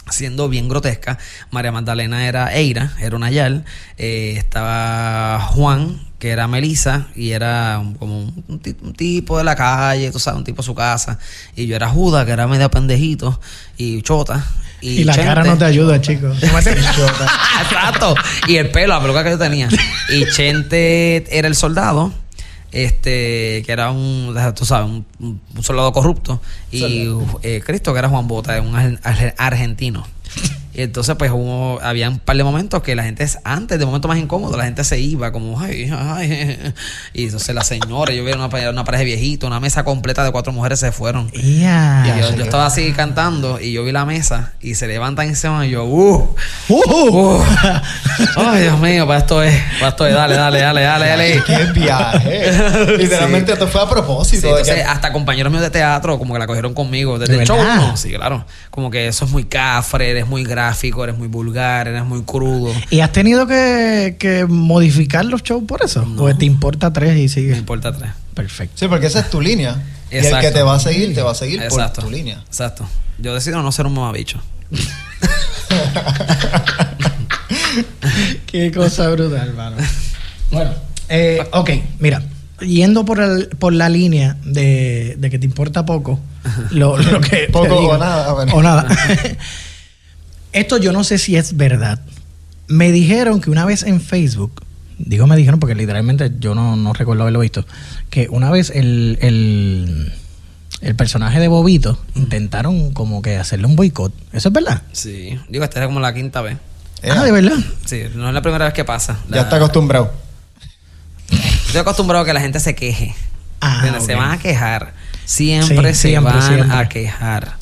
siendo bien grotesca. María Magdalena era Eira, era una yal. Eh, estaba Juan, que era Melisa, y era como un, un ti- un tipo de la calle, tú sabes, un tipo de su casa. Y yo era Judas, que era medio pendejito, y chota. Y, Y, la Chente. cara no te ayuda, chicos. (laughs) Exacto. (laughs) Y el pelo, la peluca que yo tenía. Y Chente era el soldado. Este, que era un, tú sabes, un, un soldado corrupto. Y eh, Cristo, que era Juan Bota, un argen- argen- argentino. Y entonces, pues, hubo, había un par de momentos que la gente, antes de momentos más incómodos, la gente se iba como, ay, ay. (laughs) Y entonces la señora, yo vi una, pareja- una pareja de viejitos, una mesa completa de cuatro mujeres se fueron. Y yo, yo estaba así cantando y yo vi la mesa y se levantan y se van y yo, uh, Uh, uh. Ay, Dios mío, para esto es, para esto es, dale, dale, dale, dale, dale. ¡Qué viaje! (laughs) Literalmente esto fue a propósito. Sí, entonces, que- hasta compañeros míos de teatro, como que la cogieron conmigo desde ¿De el show. Sí, claro. Como que eso es muy cafre, eres muy gráfico, eres muy vulgar, eres muy crudo. ¿Y has tenido que, que modificar los shows por eso? ¿O te importa tres y No sigue? importa tres. Perfecto. Sí, porque esa es tu línea. Y el que te va a seguir, te va a seguir Exacto. por tu línea. Exacto. Yo decido no ser un mamabicho. (laughs) Qué cosa brutal, hermano. Bueno, eh, (laughs) ok, mira, yendo por, el- por la línea de, de que te importa poco, lo, lo (laughs) que. Poco digo, o nada, bueno. O nada. Esto yo no sé si es verdad. Me dijeron que una vez en Facebook, digo me dijeron porque literalmente yo no, no recuerdo haberlo visto, que una vez el, el, el personaje de Bobito intentaron como que hacerle un boicot. ¿Eso es verdad? Sí. Digo, esta es como la quinta vez. Ah, de verdad. Sí, no es la primera vez que pasa. Ya está acostumbrado. Estoy acostumbrado a que la gente se queje. Ah. Se van a quejar. Siempre Sí, se siempre, van siempre. a quejar.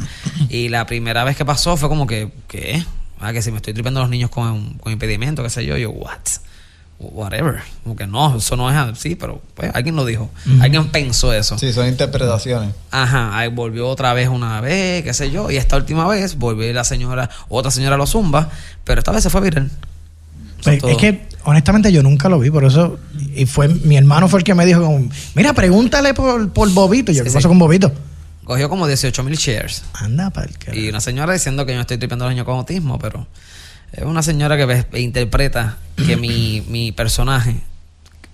Y la primera vez que pasó fue como que, ¿qué? Ah, que si me estoy tripeando a los niños con, con impedimento, qué sé yo, yo, what? Whatever. Como que no, eso no es así, pero pues alguien lo dijo. Alguien pensó eso. Sí, son interpretaciones. Ajá, ahí volvió otra vez una vez, qué sé yo, y esta última vez volvió la señora, otra señora lo zumba, pero esta vez se fue viral. Pues, es todos- que honestamente yo nunca lo vi, por eso y fue mi hermano fue el que me dijo como, mira, pregúntale por, por Bobito. Yo, Sí, ¿qué sí. pasó con Bobito? Cogió como 18 mil shares. Anda para el carajo. Y una señora diciendo que yo estoy tripeando a los niños con autismo, pero es una señora que interpreta que mi, (clears throat) mi personaje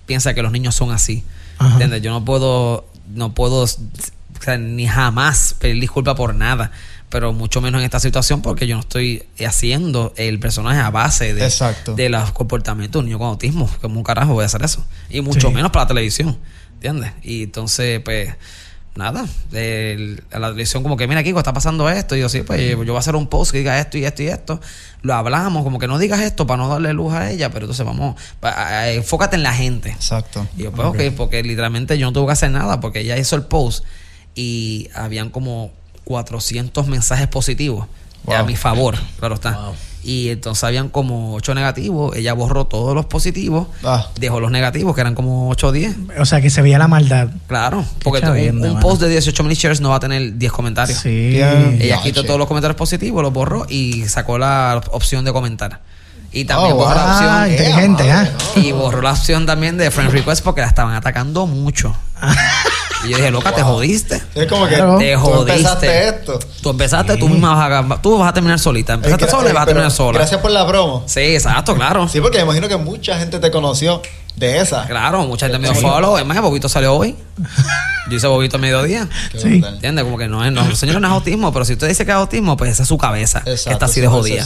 piensa que los niños son así. Ajá. ¿Entiendes? Yo no puedo, no puedo, o sea, ni jamás pedir disculpas por nada. Pero mucho menos en esta situación porque yo no estoy haciendo el personaje a base de, Exacto. de los comportamientos de un niño con autismo. Como un carajo voy a hacer eso. Y mucho Sí. menos para la televisión. ¿Entiendes? Y entonces, pues, nada. el- a la televisión como que, mira, Kiko, está pasando esto. Y yo, sí, pues, yo voy a hacer un post que diga esto y esto y esto. Lo hablamos, como que no digas esto para no darle luz a ella. Pero entonces vamos, pa- enfócate en la gente. Exacto. Y yo, pues, ok, porque literalmente yo no tuve que hacer nada porque ella hizo el post y habían como 400 mensajes positivos a mi favor, claro está. Wow. Y entonces habían como 8 negativos, ella borró todos los positivos, Ah. dejó los negativos, que eran como 8 o 10. O sea, que se veía la maldad. Claro, porque un, post de 18 mil shares no va a tener 10 comentarios. Sí. Ella quitó che. todos los comentarios positivos, los borró y sacó la opción de comentar. Y también Oh, borró la opción Ah, inteligente, Eh, ¿ah? y borró la opción también de friend request porque la estaban atacando mucho. (laughs) Y yo dije, loca, te jodiste. Es como que Claro. Te tú jodiste. empezaste esto. Tú empezaste, tú misma vas a, tú vas a terminar solita. Empezaste Eh, sola y vas a terminar sola. Gracias por la promo. Sí, exacto, claro. Sí, porque me imagino que mucha gente te conoció de esa. Claro, mucha gente me dio follow. Es más, Bobito salió hoy. Yo hice Bobito a mediodía. Sí. ¿Entiendes? Como que no es, no, señor, no es autismo, pero si usted dice que es autismo, pues esa es su cabeza. que Exacto, está así es de jodida.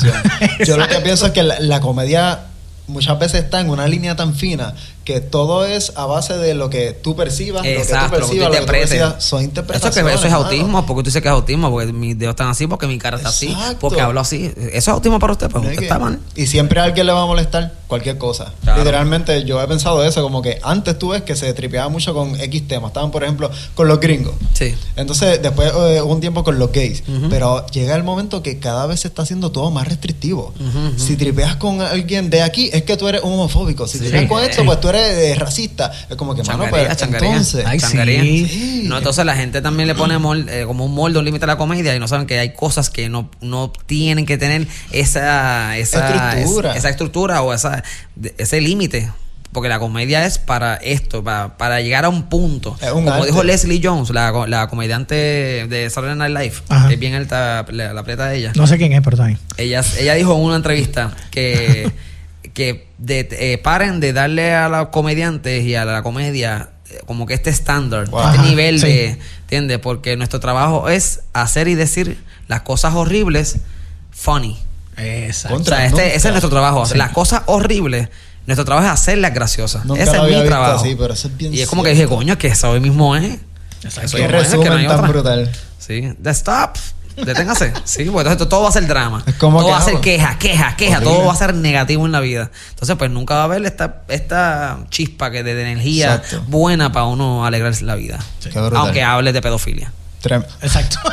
Yo lo que pienso es que la, la comedia muchas veces está en una línea tan fina que todo es a base de lo que tú percibas, Exacto, lo que tú percibas, lo que tú interpretes. percibas, son Eso, interpretaciones. que, eso es hermano. autismo, porque tú dices que es autismo, porque mis dedos están así, porque mi cara está así, porque hablo así. ¿Eso es autismo para usted? Pues Es usted que- está mal. Y siempre a alguien le va a molestar cualquier cosa. Claro. Literalmente, yo he pensado eso, como que antes tú ves que se tripeaba mucho con X temas. Estaban, por ejemplo, con los gringos. Sí. Entonces, después eh, hubo un tiempo con los gays. Pero llega el momento que cada vez se está haciendo todo más restrictivo. Si tripeas con alguien de aquí, es que tú eres homofóbico. Si Sí. tripeas con esto, pues tú eres eh, racista. Es como que, mano, pues, changaría. entonces... Ay, changaría. sí. Sí. No, entonces la gente también le pone mol- eh, como un molde, un límite a la comedia y no saben que hay cosas que no, no tienen que tener esa, esa Estructura. es- esa estructura o esa, de- ese límite. Porque la comedia es para esto, para, para llegar a un punto. Es un Como arte. dijo Leslie Jones, la, co- la comediante de Saturday Night Live, Ajá. que es bien alta, la, la prieta de ella. No sé quién es, pero bien. Ella, ella dijo en una entrevista que, (laughs) que de- eh, paren de darle a los comediantes y a la comedia eh, como que este estándar, Wow. este nivel sí. de, ¿entiendes? Porque nuestro trabajo es hacer y decir las cosas horribles funny. Exacto. O Contra- sea, este, ese es nuestro trabajo. Sí. Las cosas horribles, nuestro trabajo es hacerlas graciosas. Nunca ese es mi trabajo. así, pero eso es bien y es como que dije, coño, que eso hoy mismo es. Exacto. Qué es, que no tan otra. brutal. Sí, de stop. Deténgase. Sí, porque entonces todo va a ser drama. Es como todo que va a ser queja, queja, queja. Horrible. Todo va a ser negativo en la vida. Entonces, pues nunca va a haber esta, esta chispa que de, de energía Exacto. buena para uno alegrarse la vida. Aunque hable de pedofilia. Trem- Exacto. (laughs)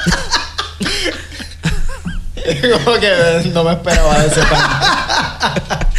(laughs) como que no me esperaba eso tan... (laughs)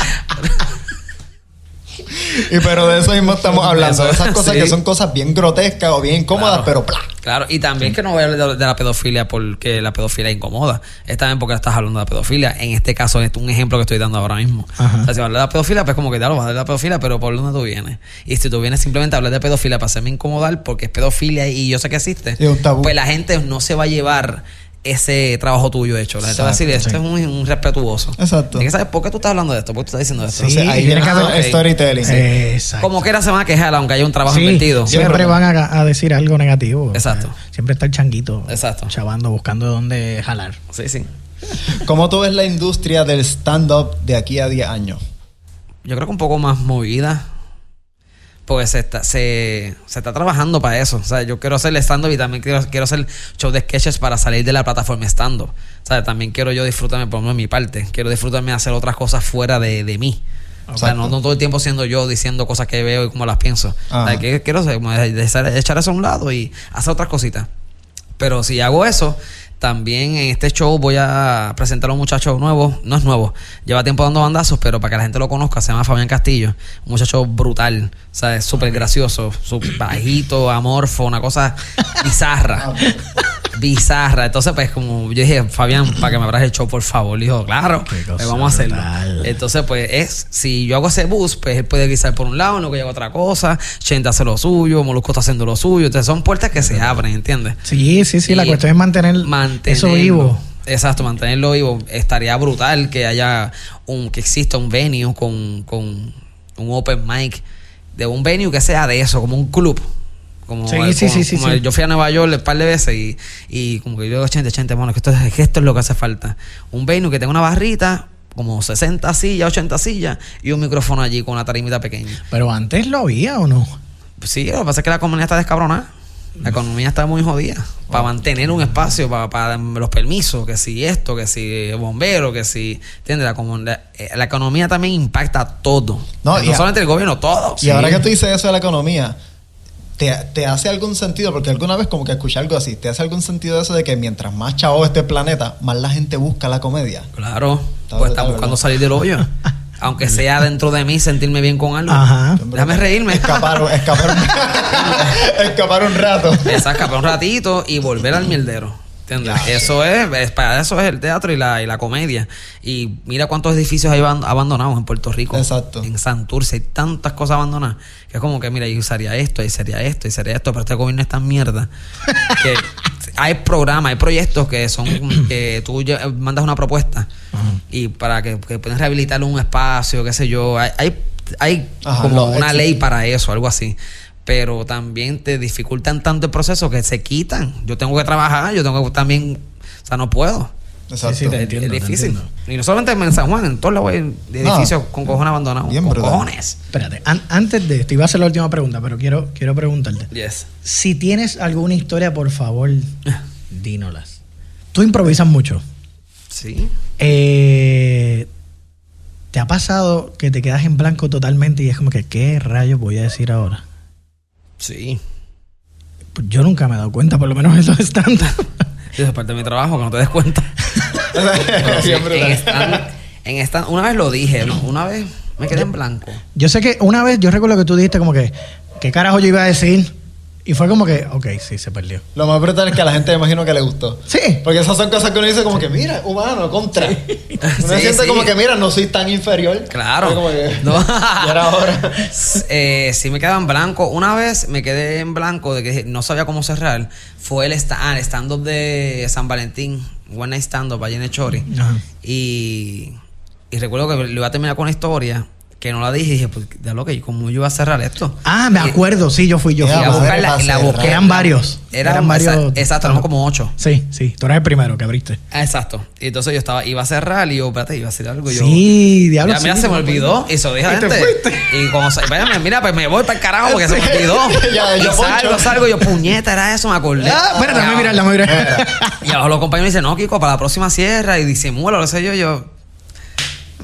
y pero de eso mismo estamos hablando, de esas cosas Sí. que son cosas bien grotescas o bien incómodas, Claro. pero ¡plá! Claro, y también que no voy a hablar de, la pedofilia porque la pedofilia incomoda. Es también porque estás hablando de la pedofilia. En este caso, es un ejemplo que estoy dando ahora mismo. Ajá. O sea, si hablas de la pedofilia, pues como que ya lo vas a hablar de la pedofilia, pero ¿por dónde tú vienes? Y si tú vienes simplemente a hablar de pedofilia para hacerme incomodar porque es pedofilia y yo sé que existe, Sí, pues la gente no se va a llevar ese trabajo tuyo hecho. La gente va a decir, esto es un, un respetuoso. Exacto. Tienes que saber por qué tú estás hablando de esto, por qué tú estás diciendo esto. Entonces, ahí tiene viene que el haber- storytelling. Exacto. Como quiera se van a quejar aunque haya un trabajo Sí, invertido. Siempre van a, a decir algo negativo. Exacto. Siempre está el changuito. Exacto. Chavando, buscando dónde jalar. Sí, sí. ¿Cómo tú ves la industria del stand-up de aquí a 10 años? Yo creo que un poco más movida. Porque se está, se, se está trabajando para eso. O sea, yo quiero hacer stand-up y también quiero, quiero hacer show de sketches para salir de la plataforma stand-up. O sea, también quiero yo disfrutarme, por lo menos en mi parte. Quiero disfrutarme de hacer otras cosas fuera de, de mí. O sea, no, no todo el tiempo siendo yo diciendo cosas que veo y cómo las pienso. O sea, que quiero hacer, echar eso a un lado y hacer otras cositas. Pero si hago eso, también en este show voy a presentar a un muchacho nuevo. No es nuevo, lleva tiempo dando bandazos, pero para que la gente lo conozca, se llama Fabián Castillo. Un muchacho brutal, o sea, es súper gracioso, bajito, amorfo, una cosa (laughs) bizarra. Bizarra. Entonces, pues, como yo dije, Fabián, para que me abras el show, por favor. Le dijo, claro, pues vamos a hacerlo. Entonces, pues, es, si yo hago ese bus, pues él puede guisar por un lado, no que hago otra cosa, Chente hace lo suyo, Molusco está haciendo lo suyo. Entonces, son puertas que se abren, ¿entiendes? Sí, sí, sí. La cuestión es mantener eso vivo. Exacto, mantenerlo vivo. Estaría brutal que haya un, que exista un venue con, con un open mic de un venue que sea de eso, como un club. Como, Sí, el- sí, como- sí, sí, como sí. el- Yo fui a Nueva York un par de veces y, y como que yo digo, chente, chente, bueno, que esto, es, que esto es lo que hace falta. Un venue que tenga una barrita, como 60 sillas, 80 sillas y un micrófono allí con una tarimita pequeña. Pero antes lo había o no. Sí, lo que pasa es que la comunidad está descabronada. La economía está muy jodida. Para mantener un espacio, para, para los permisos, que si esto, que si bombero, que si. ¿Entiendes? La, comunidad- eh, la economía también impacta todo. No, No, solamente el gobierno, todo. Y ahora que tú dices eso de la economía, ¿te, te hace algún sentido? Porque alguna vez como que escuché algo así, ¿te hace algún sentido eso de que mientras más chavo este planeta, más la gente busca la comedia? Claro. Está pues está buscando ¿verdad? salir del hoyo. (laughs) Aunque sea dentro de mí sentirme bien con algo. Ajá. Déjame reírme. Escapar, escapar, un- escapar un (laughs) (laughs) rato. Esa escapar un ratito y volver al mierdero. ¿Entiendes? Eso es, es- para eso es el teatro y la, y la comedia. Y mira cuántos edificios hay aban- abandonados en Puerto Rico. Exacto. En Santurce hay tantas cosas abandonadas. Que es como que, mira, yo usaría esto, y sería esto, y sería esto, pero este gobierno es tan mierda. (laughs) que hay programas, hay proyectos que son (clears throat) que tú mandas una propuesta y para que, que puedan rehabilitar un espacio, qué sé yo. Hay, hay, hay Ajá, como una ley para eso, algo así. Pero también te dificultan tanto el proceso que se quitan. Yo tengo que trabajar, yo tengo que también, o sea, no puedo. Exacto. Sí, sí, te Es- entiendo, es te difícil. entiendo. Y no solamente en San Juan, en todos hay edificios con cojones abandonados. bien con brutal. cojones. Espérate, an- antes de esto, iba a hacer la última pregunta, pero quiero, quiero preguntarte. Yes. Si tienes alguna historia, por favor, (laughs) dínolas. Tú improvisas mucho. Sí. Eh, ¿Te ha pasado que te quedas en blanco totalmente y es como que, ¿qué rayos voy a decir ahora? Sí. Pues yo nunca me he dado cuenta, por lo menos en los (laughs) Sí, Eso es parte de mi trabajo, que no te des cuenta. (laughs) Sí, en stand, en stand- una vez lo dije, ¿no? una vez me quedé en blanco. Yo sé que una vez, yo recuerdo que tú dijiste como que, ¿qué carajo yo iba a decir? Y fue como que, ok, sí, se perdió. Lo más brutal es que a la gente me imagino que le gustó. Sí. Porque esas son cosas que uno dice como que, mira, humano, contra. Uno Sí, siente sí. como que, mira, no soy tan inferior. Claro. Como que, No. ya era hora. eh, sí me quedaba en blanco. Una vez me quedé en blanco de que no sabía cómo cerrar. Fue el, ah, el stand-up de San Valentín. One Night Stand-up allá en Chori. Y, y recuerdo que lo iba a terminar con una historia que no la dije. Y dije, pues, ya lo que, ¿cómo yo iba a cerrar esto? Ah, me Y- acuerdo, sí, yo fui, yo y fui. a madre, y la para busqué. Eran varios. Era Eran varios. exa- Exacto, éramos como ocho. Sí, sí, tú eres el primero que abriste. Exacto. Y entonces yo estaba, iba a cerrar y yo, espérate, iba a decir algo. yo, Sí, diablo, Ya, mira, sí, se me olvidó. Y se lo dije a Y te gente. Y como se, mira, mira, pues me voy para el carajo porque se me olvidó. (laughs) Ya, y yo salgo, salgo, yo, puñeta, era eso, me acordé. Ah, espérate, déjame mirar, déjame mirar. (laughs) Y abajo los compañeros me dicen, no, Kiko, para la próxima cierra y disimula, lo sé yo, yo.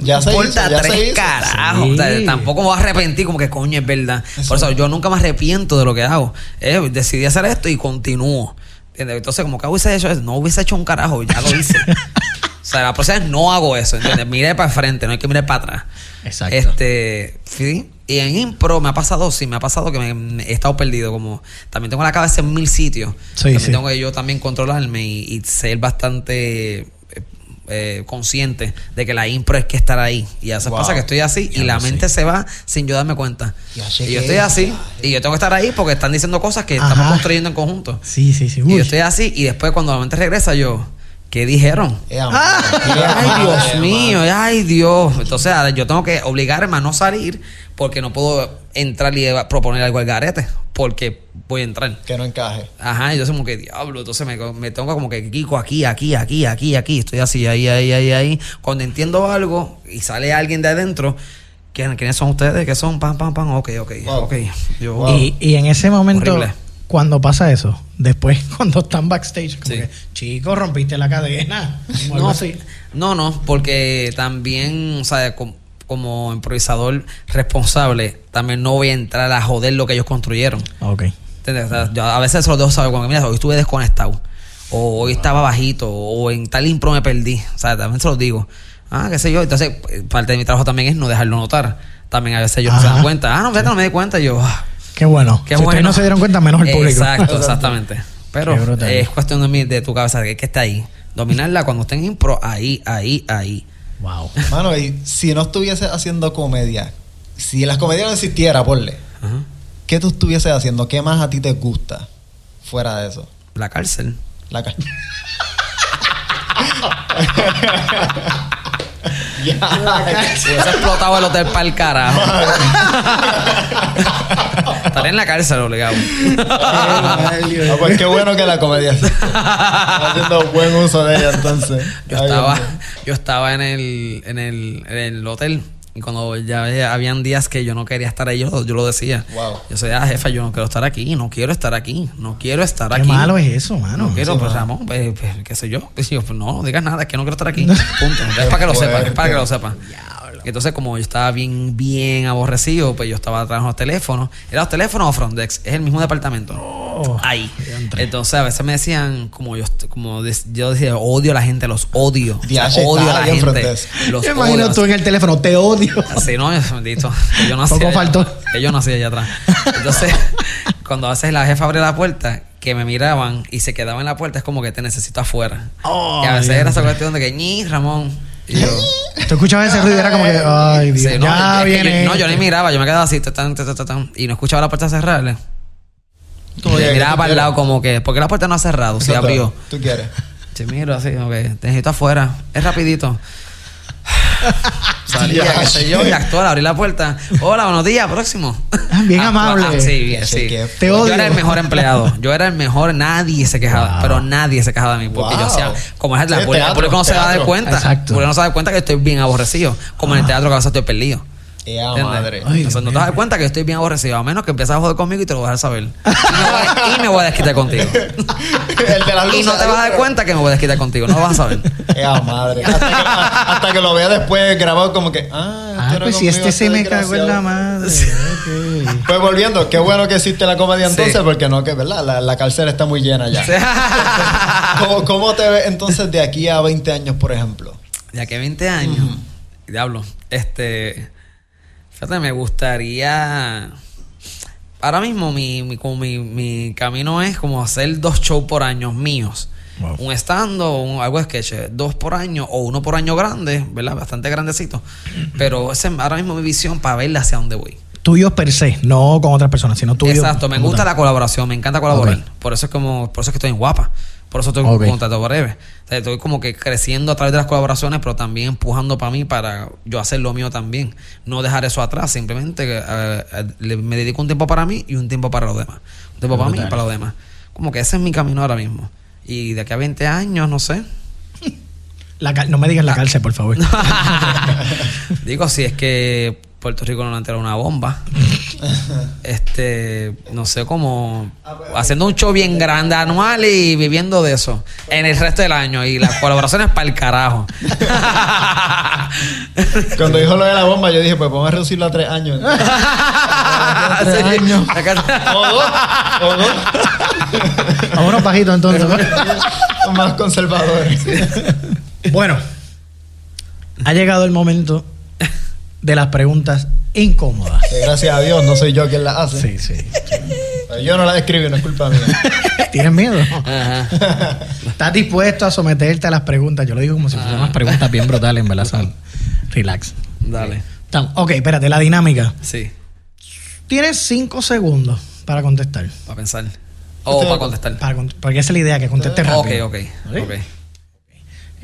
Ya se hizo, ya se tres hizo. carajos. Sí. O sea, tampoco me voy a arrepentir como que coño es verdad. Eso. Por eso yo nunca me arrepiento de lo que hago. Eh, decidí hacer esto y continúo. ¿Entiendes? Entonces, como que hubiese hecho eso, no hubiese hecho un carajo, ya lo hice. (laughs) o sea, la próxima vez no hago eso, ¿entiendes? Mire para el frente, no hay que mirar para atrás. Exacto. Este, sí. Y en impro me ha pasado, sí, me ha pasado que me, me he estado perdido. Como también tengo la cabeza en mil sitios. Sí, también sí. tengo que yo también controlarme y, y ser bastante eh, consciente de que la impro es que estar ahí. Y a veces Wow. pasa que estoy así y la mente se va sin yo darme cuenta. Ya Y yo estoy así y yo tengo que estar ahí porque están diciendo cosas que Ajá. estamos construyendo en conjunto. Sí, sí, sí. Y yo estoy así y después cuando la mente regresa yo, ¿qué dijeron? Eh, Ah. madre, Ay, madre, Dios mío, ay, Dios. Entonces, yo tengo que obligarme a no salir porque no puedo entrar y proponer algo al garete porque voy a entrar. Que no encaje. Ajá, y yo soy como que diablo. Entonces me, me tengo como que Kiko aquí, aquí, aquí, aquí, aquí. Estoy así, ahí, ahí, ahí, ahí. Cuando entiendo algo y sale alguien de adentro, ¿quién- ¿quiénes son ustedes? ¿Qué son? Pam, pam, pam. Ok, ok, Wow. ok. Yo, Wow. Y, y en ese momento, Horrible. Cuando pasa eso, después (laughs) cuando están backstage, como Sí. que, chico, rompiste la cadena. (laughs) No, así. no, no, porque también, o sea, com- como, improvisador responsable, también no voy a entrar a joder lo que ellos construyeron. Ok. ¿Entiendes? O sea, yo a veces se los dejo saber cuando mira, hoy estuve desconectado. O hoy estaba bajito. O en tal impro me perdí. O sea, también se los digo. Ah, qué sé yo. Entonces, eh, parte de mi trabajo también es no dejarlo notar. También a veces ellos no se dan cuenta. Ah, no, fíjate, no me di cuenta. Y yo, ah, Qué bueno. qué si bueno. ustedes no se dieron cuenta, menos el público. Exacto, (laughs) exactamente. Pero es cuestión de, mi, de tu cabeza, que, que está ahí. Dominarla cuando esté en impro, ahí, ahí, ahí. wow. Mano, y si no estuviese haciendo comedia, si las comedias no existiera, porle, Ajá. ¿qué tú estuvieses haciendo? ¿Qué más a ti te gusta fuera de eso? La cárcel. La ca- (laughs) ya. Hubiese explotado el hotel para el carajo. Estaré en la cárcel obligado. Ah, pues qué bueno que la comedia. Está haciendo buen uso de ella entonces. Yo Ay, estaba, Dios yo estaba en el, en el, en el hotel y cuando ya habían días que yo no quería estar ahí, yo, yo lo decía. Wow. Yo decía, ah, jefa, yo no quiero estar aquí, no quiero estar aquí, no quiero estar Qué aquí. malo es eso, mano. No quiero, Sí, pues mano. Ramón, pues, pues, qué sé yo. Y yo, pues no, no digas nada, es que no quiero estar aquí. (laughs) Punto. Es para que lo sepan, es para que lo sepan. Y entonces, como yo estaba bien, bien aborrecido, pues yo estaba trabajando los teléfonos. ¿Era los teléfonos o Frontex? Es el mismo departamento. Oh, Ahí. Entonces, a veces me decían, como yo, como yo decía, odio a la gente, los odio. O sea, Diache, odio a la gente. Frontex. Los Yo imagino odio. tú en el teléfono, te odio. Así no, bendito. Que yo nací Poco faltó. Que yo nací allá atrás. Entonces, (laughs) cuando a veces la jefa abre la puerta, que me miraban y se quedaban en la puerta, es como que te necesito afuera. Oh, y a veces era esa cuestión de que, ñi, Ramón. Y yo, Tú escuchabas ese ruido y era como que, ay, Dios, sí, no, ya es que viene. yo, no, yo ni este. miraba, yo me quedaba así, tatán, tatán, tatán, y no escuchaba la puerta cerrarle. Y miraba ¿qué para tú el lado como que, ¿por qué la puerta no ha cerrado? Se abrió. ¿Tú quieres? Sí, miro así, como que te necesito afuera. Es rapidito. (laughs) Salía, qué sé yo, y actuar, abrí la puerta. Hola, buenos días, próximo. Ah, bien amable. ah, sí, bien, Sí, Te odio. Yo era el mejor empleado. Yo era el mejor, nadie se quejaba. Wow. Pero nadie se quejaba de mí. Porque yo hacía, como es la Sí, el público teatro, no se va a dar cuenta. Exacto. El público no se da cuenta que estoy bien aborrecido. Como en el teatro que a veces estoy perdido. Ya, ¿Entiendes? madre. Ay, Entonces no te das cuenta que estoy bien aborrecido. A menos que empieces a joder conmigo y te lo vas a saber. Y me voy a, y me voy a desquitar contigo. (laughs) El de las Y luces no te vas a dar cuenta que me voy a desquitar contigo. No lo vas a saber. Ya, madre. Hasta que, hasta que lo vea después grabado como que, ah, Ah, este era pues si este se me cagó en la madre. Pues volviendo, qué bueno que existe la comedia entonces, Sí. porque no, que verdad, la, la cárcel está muy llena ya. (laughs) ¿Cómo, cómo te ves entonces de aquí a 20 años, por ejemplo? Ya que 20 años. Diablo. Este. Fíjate, me gustaría. Ahora mismo mi, mi, como mi, mi camino es como hacer dos shows por año míos. Wow. Un stand un, algo de sketch. Dos por año o uno por año grande, ¿verdad? Bastante grandecito. Pero ese es ahora mismo mi visión para verla hacia dónde voy. Tuyos per se, no con otras personas, sino tuyos. Exacto, me gusta la colaboración, me encanta colaborar. Por eso es como, por eso es que estoy en guapa. Por eso estoy con contrato breve. O sea, estoy como que creciendo a través de las colaboraciones, pero también empujando para mí para yo hacer lo mío también. No dejar eso atrás, simplemente le- me dedico un tiempo para mí y un tiempo para los demás. Un tiempo para mí y para los demás. Como que ese es mi camino ahora mismo. Y de aquí a 20 años, no sé. La no me digas la cárcel, por favor. (laughs) Digo, si es que Puerto Rico no le entera una bomba. (laughs) este, no sé cómo. Haciendo un show bien grande anual y viviendo de eso. En el resto del año. Y las colaboraciones para el carajo. (laughs) Cuando dijo lo de la bomba, yo dije, pues vamos a reducirlo a tres años. (laughs) Tres Sí. años. o dos, o dos. Vámonos bajitos entonces. Son más conservadores. bueno, ha llegado el momento de las preguntas incómodas. Que gracias a Dios no soy yo quien la hace. Sí, sí. Yo no la escribí, no es culpa mía. (laughs) ¿Tienes miedo? Ajá. (laughs) ¿Estás dispuesto a someterte a las preguntas? Yo lo digo como si fueran unas preguntas bien brutales, en verdad. Son relax. Dale. Tam- Ok, espérate, la dinámica. Sí, Tienes cinco segundos para contestar. para pensar. O Este- para contestar. Para porque esa es la idea, que contestes Ok, rápido. ok, ¿Sí? ok.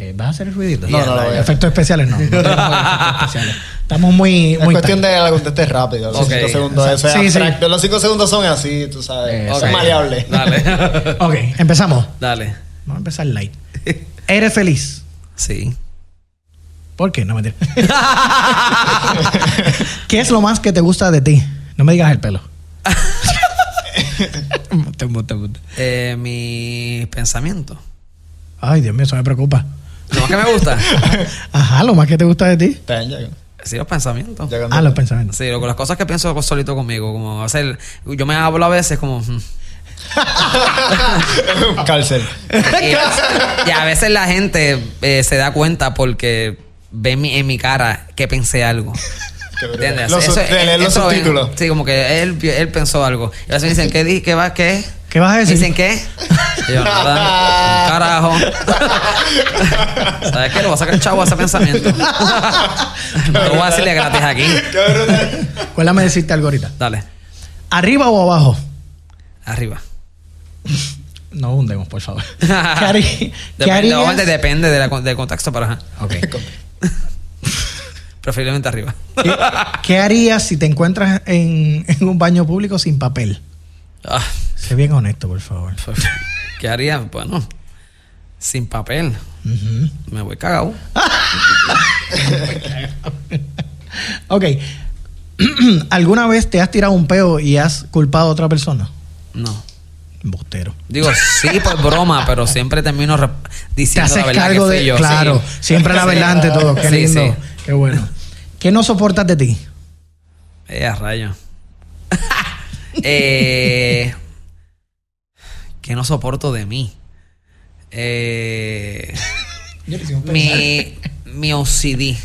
Eh, ¿Vas a hacer el ruidito? No, no a Efectos especiales no. no efectos (laughs) especiales. Estamos muy... Es muy cuestión tight. de que la contestes rápido. Los Ok. cinco segundos eso es Sí, sí. abstracto. Los cinco segundos son así, tú sabes. Eh, Son maleables. Dale. (laughs) Ok, empezamos. Dale. Vamos a empezar light. ¿Eres feliz? Sí. ¿Por qué? No me (laughs) ¿Qué es lo más que te gusta de ti? No me digas el pelo. Te embuste, embuste. Eh, mi pensamiento. Ay, Dios mío, eso me preocupa. Lo más que me gusta. (laughs) Ajá, lo más que te gusta de ti. Sí, los pensamientos. Ah, los pensamientos. Sí, lo- las cosas que pienso solito conmigo, como hacer, yo me hablo a veces como, mm. (laughs) Cárcel. y, y a veces la gente eh, se da cuenta porque ve mi- en mi cara que pensé algo. ¿Entiendes? Los, Eso- de los eso ven- subtítulos. Sí, como que él, él pensó algo. Y a veces me dicen, ¿qué, di- qué va? ¿Qué? ¿Qué vas a decir? Dicen qué? Y yo, nada, carajo. ¿Sabes qué? Le voy a sacar chavo a ese pensamiento. (laughs) Lo voy a decirle gratis aquí. Acuérdame decirte algo ahorita. Dale, ¿Arriba o abajo? arriba. No hundemos, por favor. (laughs) ¿Qué, harí- ¿qué Depende, harías? depende de la con- del contexto, pero ajá. Ok. (laughs) Preferiblemente arriba. ¿Qué, qué harías si te encuentras en, en un baño público sin papel? Ah, Sé bien honesto, por favor. ¿Qué haría? Bueno, sin papel. Ujú. Me voy cagado. (laughs) Ok. (clears throat) ¿Alguna vez te has tirado un peo y has culpado a otra persona? No. Bustero. Digo, sí por broma, pero siempre termino re- Te diciendo haces la verdad cargo que de. yo. claro, Sí. siempre la (laughs) verdad ante todo. Qué Sí, lindo. sí. Qué bueno. ¿Qué no soportas de ti? Eh, a rayo. (laughs) eh, que no soporto de mí. (laughs) Eh, mi, mi OCD.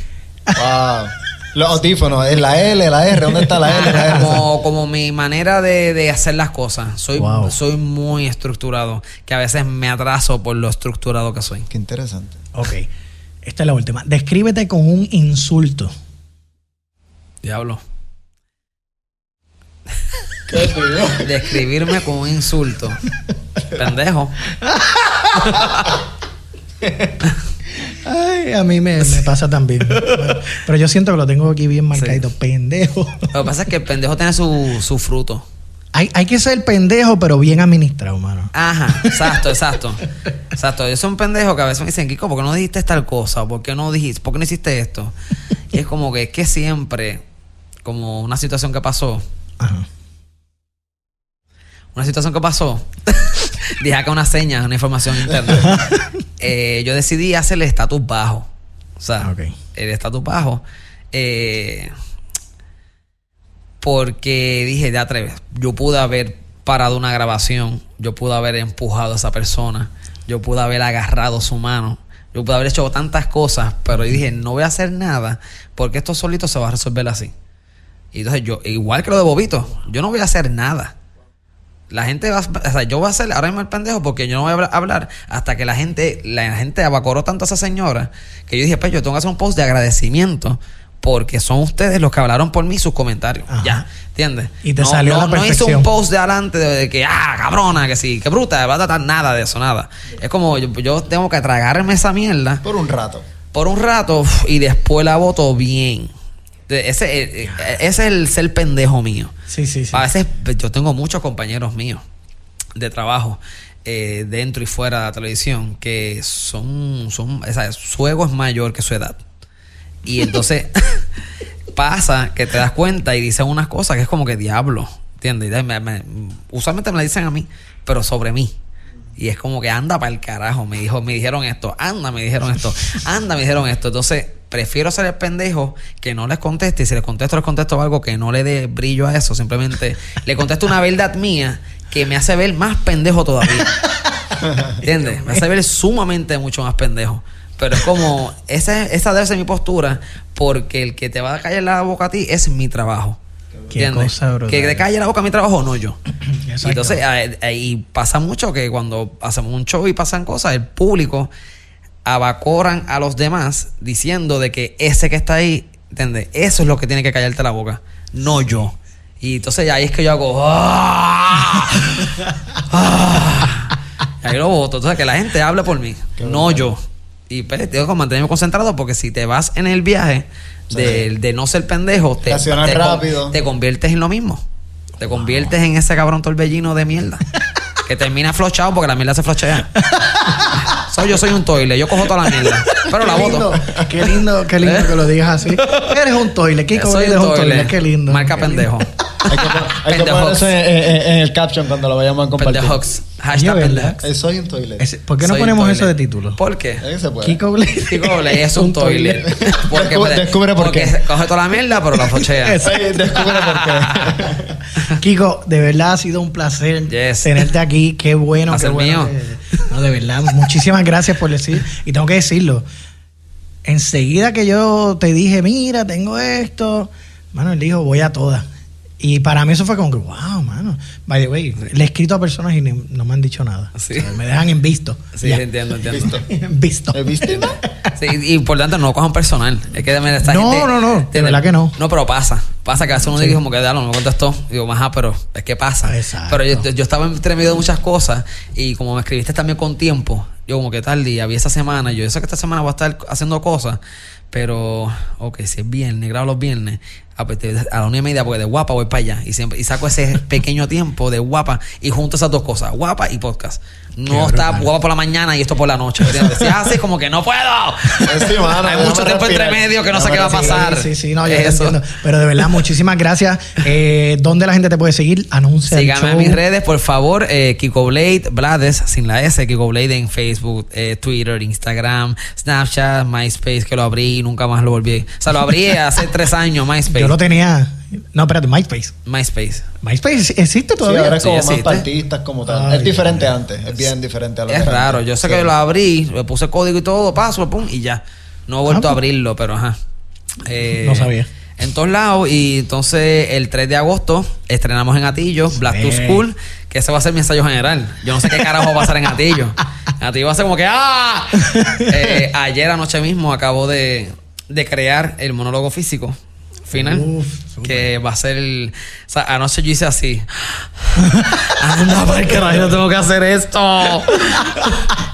Wow. Los audífonos, es la L, la R, ¿dónde está la L? La R? como, como mi manera de, de hacer las cosas. Soy, Wow. soy muy estructurado, que a veces me atraso por lo estructurado que soy. Qué interesante. Ok. Esta es la última. Descríbete con un insulto. Diablo. (laughs) Describirme con un insulto. Pendejo. Ay, a mí me, me pasa también. Pero yo siento que lo tengo aquí bien marcadito. Pendejo. Lo que pasa es que el pendejo tiene su, su fruto. Hay, hay que ser pendejo, pero bien administrado, mano. Ajá, exacto, exacto. Exacto. Yo soy un pendejo que a veces me dicen, Kiko, ¿por qué no dijiste tal cosa? ¿Por qué no dijiste? ¿Por qué no hiciste esto? Y es como que es que siempre, como una situación que pasó, Ajá. Una situación que pasó, (laughs) dije acá una seña, una información interna. (laughs) Eh, yo decidí hacer el estatus bajo. O sea, el estatus bajo. eh, porque dije, de atreves. Yo pude haber parado una grabación. Yo pude haber empujado a esa persona. Yo pude haber agarrado su mano. Yo pude haber hecho tantas cosas. Pero yo dije, no voy a hacer nada. Porque esto solito se va a resolver así. Y entonces yo, igual que lo de Bobito, yo no voy a hacer nada. La gente va, a- o sea, yo voy a hacer ahora mismo el pendejo porque yo no voy a hablar, hasta que la gente, la gente abacoró tanto a esa señora que yo dije, pues yo tengo que hacer un post de agradecimiento porque son ustedes los que hablaron por mí sus comentarios. Ajá. Ya, ¿entiendes? Y te no, salió no, la no hice perfección. un post de adelante de, que, ah, cabrona, que sí, que bruta, va a tratar nada de eso, nada. Es como yo, yo tengo que tragarme esa mierda Por un rato. por un rato y después la voto bien. Ese, eh, eh, ese es el ser pendejo mío. Sí, sí, sí. A veces yo tengo muchos compañeros míos de trabajo eh, dentro y fuera de la televisión que son, son o sea, su ego es mayor que su edad. Y (laughs) entonces (laughs) pasa que te das cuenta y dicen unas cosas que es como que diablo, ¿entiendes? Y me- me- usualmente me la dicen a mí, pero sobre mí. Y es como que anda para el carajo. Me dijo, me dijeron esto, anda, me dijeron esto, anda, me dijeron esto. Entonces, prefiero ser el pendejo que no les conteste. Y si les contesto, les contesto algo que no le dé brillo a eso. Simplemente (laughs) le contesto una verdad mía que me hace ver más pendejo todavía. ¿Entiendes? Me hace ver sumamente mucho más pendejo. Pero es como, esa, esa debe ser mi postura, porque el que te va a callar la boca a ti es mi trabajo. Qué ¿Entiendes? cosa. Que te calle la boca a mi trabajo, no yo. Exacto. Entonces, y pasa mucho que cuando hacemos un show y pasan cosas, el público abacoran a los demás diciendo de que ese que está ahí, ¿entiendes? Eso es lo que tiene que callarte la boca, no yo. Y entonces ahí es que yo hago. "Ah, ah", y ahí lo voto. Entonces que la gente hable por mí, no yo. Y pues tengo que mantenerme concentrado porque si te vas en el viaje de, de no ser pendejo, te, te rápido. te conviertes en lo mismo. Te conviertes en ese cabrón torbellino de mierda. que termina flochado porque la mierda se flochea. (laughs) yo soy un toile, yo cojo toda la mierda. Pero la voto. lindo, qué lindo, qué lindo que lo digas así. (laughs) Eres un toile. Kiko soy Blade un es un toile. toile. Qué lindo. Marca Qué lindo. pendejo. Hay que, hay poner eso en, en- en el caption cuando lo vayamos a compartir. Pendejox. Hashtag pendejox. Eh, soy un toilet. ¿Por qué no Soy ponemos eso de título? ¿Por qué? Se puede. Kiko Blade. (laughs) Kiko Blade es (laughs) un toile. Porque, Descu- descubre por porque qué. coge toda la mierda, pero la. Ay, descubre por qué. Kiko, de verdad ha sido un placer Yes. tenerte aquí. Qué bueno, qué bueno. mío. que- no, de verdad, muchísimas gracias por decir. Y tengo que decirlo. Enseguida que yo te dije, mira, tengo esto, mano, él dijo, voy a todas. Y para mí eso fue como que, wow, mano. By the way, le he escrito a personas y ni- no me han dicho nada. Sí. O sea, me dejan en visto. Sí, Ya. entiendo, (laughs) entiendo. Visto. En visto. ¿Eh, ¿Viste? no? Sí, y por tanto, no cojan personal. Es que de esta No, gente- no, no, de ¿entiendes? verdad que no. No, pero pasa. Pasa que hace uno Sí. dice como que dalo, no me contestó. Digo, ajá, pero es que pasa. Exacto. Pero yo, yo estaba entre medio de muchas cosas y como me escribiste también con tiempo, yo como que tal día, vi esa semana, yo sé que esta semana voy a estar haciendo cosas, pero, ok, si es viernes, grabo los viernes, a, pues, a la una y media, porque de guapa voy para allá y siempre y saco ese (laughs) pequeño tiempo de guapa y junto esas dos cosas, guapa y podcast. No está guapa por la mañana y esto por la noche. ¿entiendes? Es así, como que no puedo. Sí, mano, Hay mucho tiempo entre medio que no sé qué va a pasar. Sí, sí, no, yo Eso. entiendo. Pero de verdad, muchísimas gracias. Eh, ¿Dónde la gente te puede seguir? Anuncia Síganme en mis redes, por favor. Eh, Kiko Blade, Blades, sin la S, Kiko Blade en Facebook, eh, Twitter, Instagram, Snapchat, MySpace, que lo abrí y nunca más lo volví. O sea, lo abrí (laughs) hace tres años, MySpace. Yo lo tenía. No, espérate, MySpace. MySpace. MySpace existe Sí, todavía. ahora es Sí, como existe. más partistas como tal. Ay, es diferente antes. Es bien diferente a lo que Es era raro. antes. Yo sé Sí. que lo abrí, le puse código y todo, paso, pum, y ya. No he vuelto Ah, a abrirlo, pero ajá. Eh, No sabía. en todos lados. Y entonces el 3 de agosto estrenamos en Atillo, Black to. School, que ese va a ser mi ensayo general. Yo no sé qué carajo va a pasar en Atillo. En (laughs) Atillo va a ser como que ¡ah! (laughs) Eh, ayer anoche mismo acabo de, de crear el monólogo físico final. Uf, que va a ser el. O sea, anoche yo hice así. Anda, para el carajo, no tengo que hacer esto.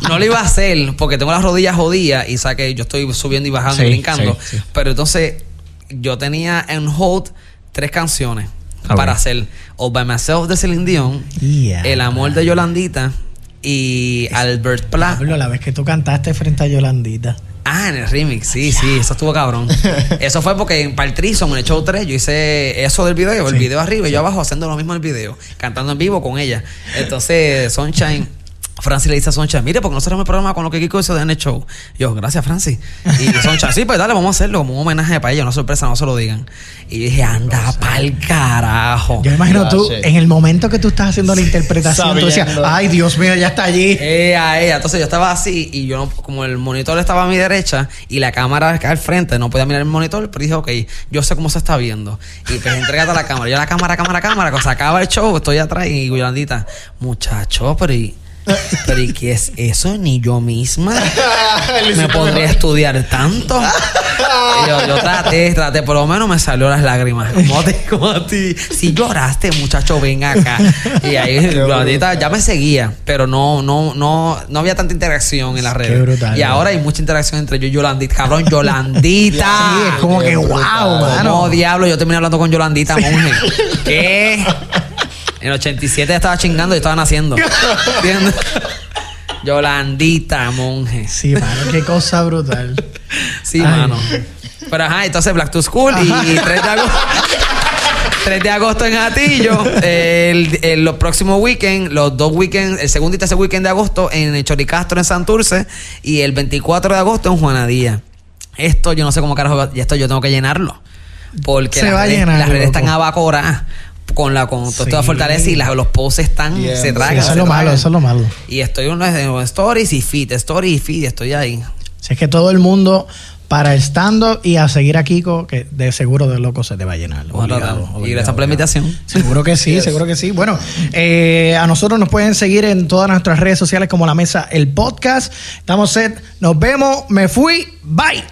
No lo iba a hacer porque tengo las rodillas jodidas y saqué, yo estoy subiendo y bajando Sí, y brincando. sí, sí. Pero entonces yo tenía en hold tres canciones Ok. para hacer All by Myself de Celine Dion, Yeah. El amor de Yolandita y Albert Pla. Pablo, la vez que tú cantaste frente a Yolandita. Ah, en el remix, sí, sí, eso estuvo cabrón. (laughs) eso fue porque en Paltrison, en el show 3, yo hice eso del video, el video arriba y yo abajo haciendo lo mismo en el video, cantando en vivo con ella. Entonces, Sunshine, Francis le dice a Sunshine, mire, porque no cerramos el programa con lo que Kiko hizo en el show. Yo, gracias, Francis. Y (laughs) Sunshine, sí, pues dale, vamos a hacerlo como un homenaje para ella, una sorpresa, no se lo digan. Y yo dije, anda pa'l carajo. Yo me imagino tú, en el momento que tú estás haciendo la interpretación, tú decías, ay, Dios mío, ya está allí. Eh, a ella. Entonces yo estaba así y yo no, como el monitor estaba a mi derecha y la cámara acá al frente, no podía mirar el monitor, pero dije, ok, yo sé cómo se está viendo. Y pues entregate a la cámara. Yo la cámara, cámara, cámara, cuando se acaba el show, estoy atrás y Yolandita, muchacho, pero y, pero ¿y qué es eso? Ni yo misma (laughs) me podría estudiar tanto. Yo, yo traté, traté, por lo menos me salió las lágrimas. Como ti, como a ti. Si lloraste, muchacho, ven acá. Y ahí Yolandita ya me seguía, pero no, no, no, no había tanta interacción en las Qué redes. brutal, y ahora hay mucha interacción entre yo y Yolandita. Cabrón, Yolandita. (laughs) Sí, es como qué que, wow, brutal. mano. No, diablo, yo terminé hablando con Yolandita Monge. (laughs) ¿Qué? En el 87 ya estaba chingando y estaba naciendo. ¿Entiendes? (laughs) Yolandita Monge. Sí, mano, qué cosa brutal. Sí, Ay. mano. Pero ajá, entonces Black to School y, y 3 de agosto. 3 de agosto en Atillo. El, el- los próximos weekends, los dos weekends, el segundo y tercer weekend de agosto en el Choricastro en Santurce. Y el 24 de agosto en Juanadía. Esto yo no sé cómo carajo. Y esto yo tengo que llenarlo. Porque Se las va a redes, llenar, las redes loco. están abacoradas con la con toda Sí. fortaleza y la- los posts están. Se tragan. Sí, eso se es lo malo, eso es lo malo. Y estoy en los stories y feed, stories y feed, estoy ahí. Si es que todo el mundo para el stand-up y a seguir a Kiko, que de seguro de loco se te va a llenar. Obligado, tratar. y obligado, gracias por la obligado. invitación. Seguro que sí, (laughs) seguro que sí. Bueno, eh, a nosotros nos pueden seguir en todas nuestras redes sociales como La Mesa, el podcast. Estamos set. Nos vemos. Me fui. Bye.